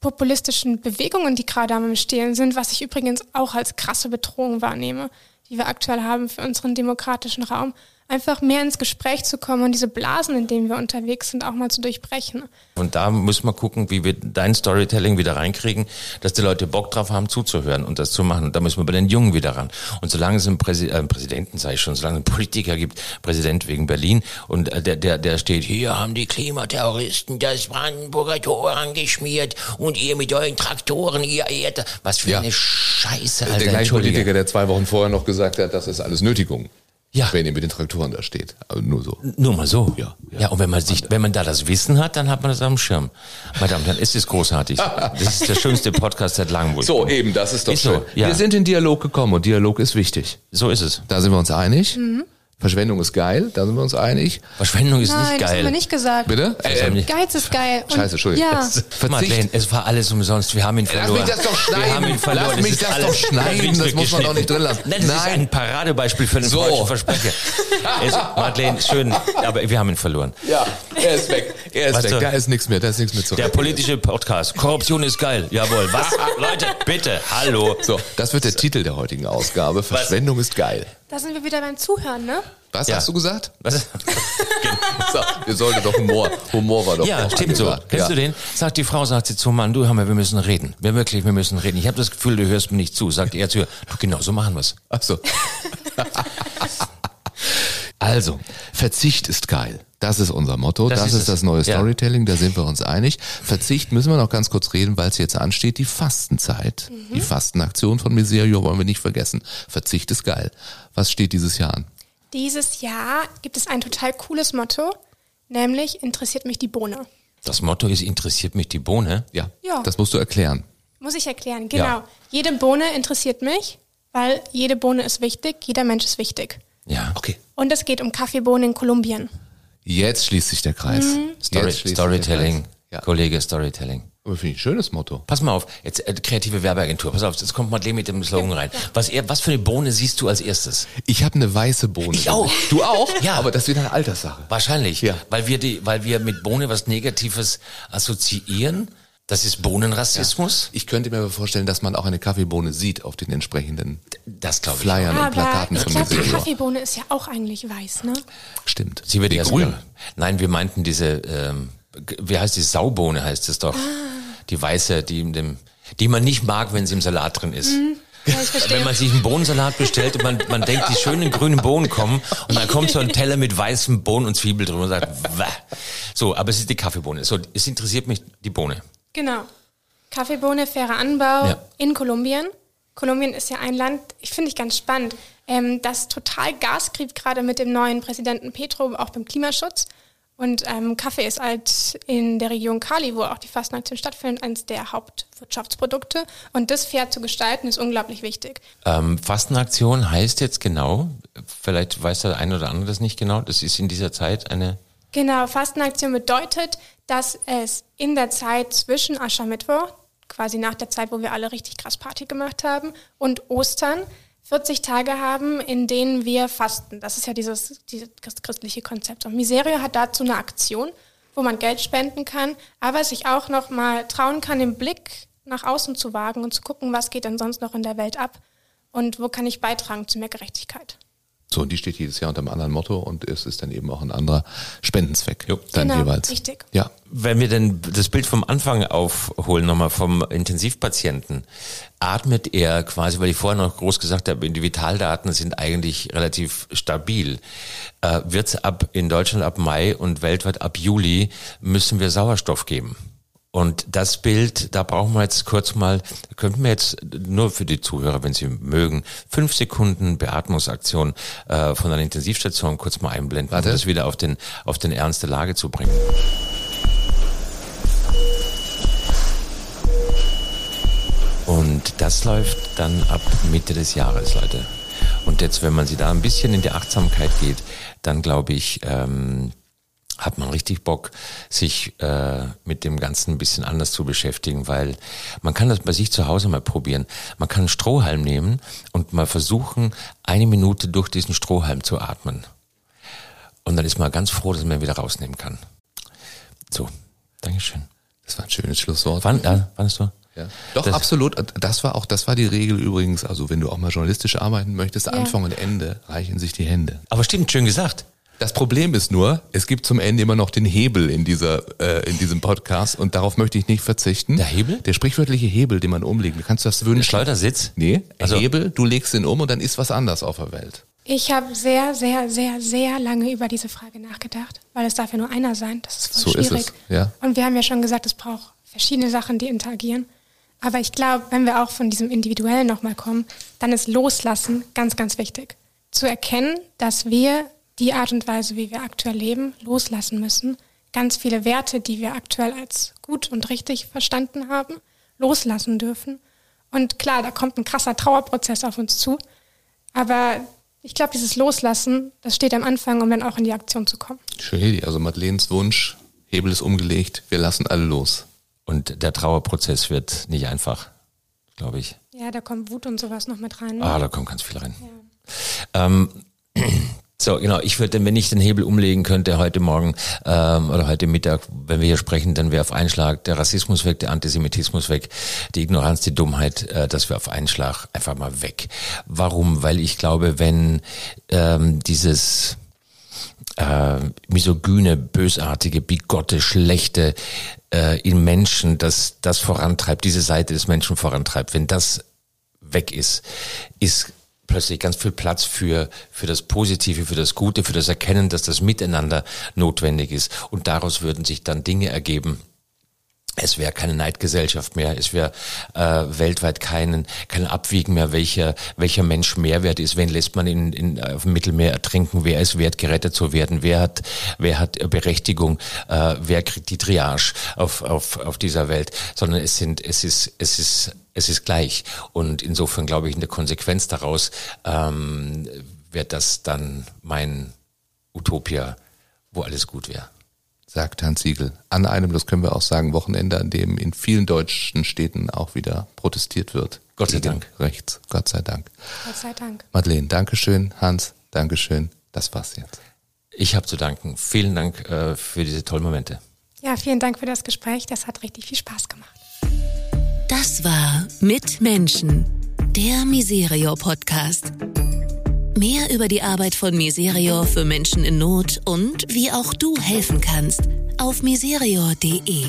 populistischen Bewegungen, die gerade am Entstehen sind, was ich übrigens auch als krasse Bedrohung wahrnehme, die wir aktuell haben für unseren demokratischen Raum, einfach mehr ins Gespräch zu kommen und diese Blasen, in denen wir unterwegs sind, auch mal zu durchbrechen. Und da muss man gucken, wie wir dein Storytelling wieder reinkriegen, dass die Leute Bock drauf haben, zuzuhören und das zu machen. Und da müssen wir bei den Jungen wieder ran. Und solange es einen Präsi äh, Präsidenten, sage ich schon, solange es einen Politiker gibt, Präsident wegen Berlin, und äh, der, der, der steht, hier haben die Klimaterroristen das Brandenburger Tor angeschmiert und ihr mit euren Traktoren, ihr Erde. Was für Ja. eine Scheiße, Alter. Der gleiche. Politiker, der zwei Wochen vorher noch gesagt hat, das ist alles Nötigung. Ja. Wenn ihr mit den Traktoren da steht. Also nur so. Nur mal so. Ja, ja. ja. und wenn man sich, wenn man da das Wissen hat, dann hat man das am Schirm. Meine Damen und Herren, es ist großartig. Das ist der schönste Podcast seit langem. So, bin. eben, das ist doch Ist so, schön. ja. Wir sind in Dialog gekommen und Dialog ist wichtig. So ist es. Da sind wir uns einig. Verschwendung ist geil, da sind wir uns einig. Verschwendung ist Nein, nicht das haben wir geil. nicht gesagt. Bitte? Das wir nicht. Geiz ist geil. Und, Scheiße, Entschuldigung. Ja. Verzicht. Madeleine, es war alles umsonst. Wir haben ihn Lass verloren. mich das doch Wir haben ihn schneiden. verloren. Lass Es mich ist das alles- doch schneiden. Das muss man doch nicht drin lassen. Nein, das ist Nein. ein Paradebeispiel für einen So. falschen Versprecher. Es, Madeleine, schön, aber wir haben ihn verloren. Ja, er ist weg. Er ist Weißt weg. du- Da ist nichts mehr. Da ist nichts mehr zu Der politische Podcast. Korruption ist geil. Jawohl. Was? Leute, bitte. Hallo. So, das wird der Titel der heutigen Ausgabe. Verschwendung ist geil. Da sind wir wieder beim Zuhören, ne? Was Ja. hast du gesagt? Was? So, ihr solltet doch Humor. Humor war doch Ja, stimmt so. Kennst ja. du den? Sagt die Frau, sagt sie zum Mann, du Hammer, wir müssen reden. Wir wirklich, wir müssen reden. Ich habe das Gefühl, du hörst mir nicht zu. Sagt er zu ihr, du, genau so machen wir's. Ach so. Also, Verzicht ist geil. Das ist unser Motto. Das, Das ist, ist das neue Ja. Storytelling. Da sind wir uns einig. Verzicht müssen wir noch ganz kurz reden, weil es jetzt ansteht. Die Fastenzeit. Die Fastenaktion von Miserio wollen wir nicht vergessen. Verzicht ist geil. Was steht dieses Jahr an? Dieses Jahr gibt es ein total cooles Motto, nämlich interessiert mich die Bohne. Das Motto ist, interessiert mich die Bohne? Ja, Ja. das musst du erklären. Muss ich erklären, genau. Ja. Jede Bohne interessiert mich, weil jede Bohne ist wichtig, jeder Mensch ist wichtig. Ja. Okay. Und es geht um Kaffeebohnen in Kolumbien. Jetzt schließt sich der Kreis. Story, schließt sich Storytelling. der Kreis. Ja. Kollege Storytelling. Aber finde ich ein schönes Motto. Pass mal auf, jetzt äh, kreative Werbeagentur. Pass auf, jetzt kommt Madeleine mit dem Slogan rein. Was, er, was für eine Bohne siehst du als erstes? Ich habe eine weiße Bohne. Ich auch. Du auch? Ja. Aber das ist wieder eine Alterssache. Wahrscheinlich, Ja. weil wir die, weil wir mit Bohne was Negatives assoziieren. Das ist Bohnenrassismus. Ich könnte mir aber vorstellen, dass man auch eine Kaffeebohne sieht auf den entsprechenden Das ich. Flyern und Aber Plakaten ich von glaube, die. Kaffeebohne ist ja auch eigentlich weiß, ne? Stimmt. Sie wird Die grün. Nein, wir meinten diese, ähm, wie heißt die Saubohne heißt es doch. Die weiße, die in dem, die man nicht mag, wenn sie im Salat drin ist. Ja, ich verstehe. Wenn man sich einen Bohnensalat bestellt und man, man denkt, die schönen grünen Bohnen kommen und dann kommt so ein Teller mit weißem Bohnen und Zwiebel drüber und sagt, Wah. so, aber es ist die Kaffeebohne. So, es interessiert mich die Bohne. Genau. Kaffeebohne, fairer Anbau Ja. in Kolumbien. Kolumbien ist ja ein Land, ich finde ich ganz spannend, ähm, das total Gas kriegt, gerade mit dem neuen Präsidenten Petro, auch beim Klimaschutz. Und ähm, Kaffee ist halt in der Region Cali, wo auch die Fastenaktion stattfindet, eines der Hauptwirtschaftsprodukte. Und das fair zu gestalten, ist unglaublich wichtig. Ähm, Fastenaktion heißt jetzt genau, vielleicht weiß der eine oder andere das nicht genau, das ist in dieser Zeit eine, Genau, Fastenaktion bedeutet, dass es in der Zeit zwischen Aschermittwoch, quasi nach der Zeit, wo wir alle richtig krass Party gemacht haben, und Ostern 40 Tage haben, in denen wir fasten. Das ist ja dieses, dieses christliche Konzept. Und Miserio hat dazu eine Aktion, wo man Geld spenden kann, aber sich auch noch mal trauen kann, den Blick nach außen zu wagen und zu gucken, was geht denn sonst noch in der Welt ab und wo kann ich beitragen zu mehr Gerechtigkeit. So, und die steht jedes Jahr unter einem anderen Motto und es ist dann eben auch ein anderer Spendenzweck. Jo. Dann Genau, jeweils. richtig. Ja. Wenn wir denn das Bild vom Anfang aufholen, nochmal vom Intensivpatienten, atmet er quasi, weil ich vorher noch groß gesagt habe, die Vitaldaten sind eigentlich relativ stabil. Äh, Wird ab in Deutschland ab Mai und weltweit ab Juli müssen wir Sauerstoff geben. Und das Bild, da brauchen wir jetzt kurz mal, könnten wir jetzt nur für die Zuhörer, wenn Sie mögen, fünf Sekunden Beatmungsaktion äh, von einer Intensivstation kurz mal einblenden, Warte. um das wieder auf den, auf den Ernst der Lage zu bringen. Und das läuft dann ab Mitte des Jahres, Leute. Und jetzt, wenn man sie da ein bisschen in die Achtsamkeit geht, dann glaube ich, ähm, hat man richtig Bock, sich äh, mit dem Ganzen ein bisschen anders zu beschäftigen, weil man kann das bei sich zu Hause mal probieren. Man kann einen Strohhalm nehmen und mal versuchen, eine Minute durch diesen Strohhalm zu atmen. Und dann ist man ganz froh, dass man ihn wieder rausnehmen kann. So, Dankeschön. Das war ein schönes Schlusswort. Wann, ja, wann ist du? Ja. Doch, das, absolut. Das war auch, das war die Regel übrigens. Also wenn du auch mal journalistisch arbeiten möchtest, ja. Anfang und Ende reichen sich die Hände. Aber stimmt, schön gesagt. Das Problem ist nur, es gibt zum Ende immer noch den Hebel in dieser, äh, in diesem Podcast und darauf möchte ich nicht verzichten. Der Hebel? Der sprichwörtliche Hebel, den man umlegt. Du kannst das wünschen. Der Schleudersitz? Nee, also Hebel, du legst ihn um und dann ist was anders auf der Welt. Ich habe sehr, sehr, sehr, sehr lange über diese Frage nachgedacht, weil es darf ja nur einer sein. Das ist voll so schwierig. Ist es, ja. Und wir haben ja schon gesagt, es braucht verschiedene Sachen, die interagieren. Aber ich glaube, wenn wir auch von diesem Individuellen nochmal kommen, dann ist Loslassen ganz, ganz wichtig. Zu erkennen, dass wir die Art und Weise, wie wir aktuell leben, loslassen müssen. Ganz viele Werte, die wir aktuell als gut und richtig verstanden haben, loslassen dürfen. Und klar, da kommt ein krasser Trauerprozess auf uns zu. Aber ich glaube, dieses Loslassen, das steht am Anfang, um dann auch in die Aktion zu kommen. Schön, also Madeleines Wunsch, Hebel ist umgelegt, wir lassen alle los. Und der Trauerprozess wird nicht einfach, glaube ich. Ja, da kommt Wut und sowas noch mit rein. Ne? Ah, da kommt ganz viel rein. Ja. Ähm, so, genau. Ich würde, wenn ich den Hebel umlegen könnte heute Morgen ähm, oder heute Mittag, wenn wir hier sprechen, dann wäre auf einen Schlag der Rassismus weg, der Antisemitismus weg, die Ignoranz, die Dummheit, äh, das wäre auf einen Schlag einfach mal weg. Warum? Weil ich glaube, wenn ähm, dieses äh, misogyne, bösartige, bigotte, schlechte äh, in Menschen, das das vorantreibt, diese Seite des Menschen vorantreibt, wenn das weg ist, ist plötzlich ganz viel Platz für, für das Positive, für das Gute, für das Erkennen, dass das Miteinander notwendig ist. Und daraus würden sich dann Dinge ergeben, es wäre keine Neidgesellschaft mehr, es wäre äh, weltweit keinen, kein Abwiegen mehr, welcher, welcher Mensch Mehrwert ist, wen lässt man in, in, auf dem Mittelmeer ertrinken, wer ist wert, gerettet zu werden, wer hat, wer hat Berechtigung, äh, wer kriegt die Triage auf, auf, auf dieser Welt, sondern es sind, es ist, es ist, es ist gleich. Und insofern glaube ich, in der Konsequenz daraus ähm, wird das dann mein Utopia, wo alles gut wäre sagt Hans Siegel. An einem, das können wir auch sagen, Wochenende, an dem in vielen deutschen Städten auch wieder protestiert wird. Gott sei Dank. Rechts. Gott sei Dank. Gott sei Dank. Madeleine, Dankeschön. Hans, Dankeschön. Das war's jetzt. Ich habe zu danken. Vielen Dank äh, für diese tollen Momente. Ja, vielen Dank für das Gespräch. Das hat richtig viel Spaß gemacht. Das war Mit Menschen, der Miserio Podcast. Mehr über die Arbeit von Miserio für Menschen in Not und wie auch du helfen kannst auf miserio.de.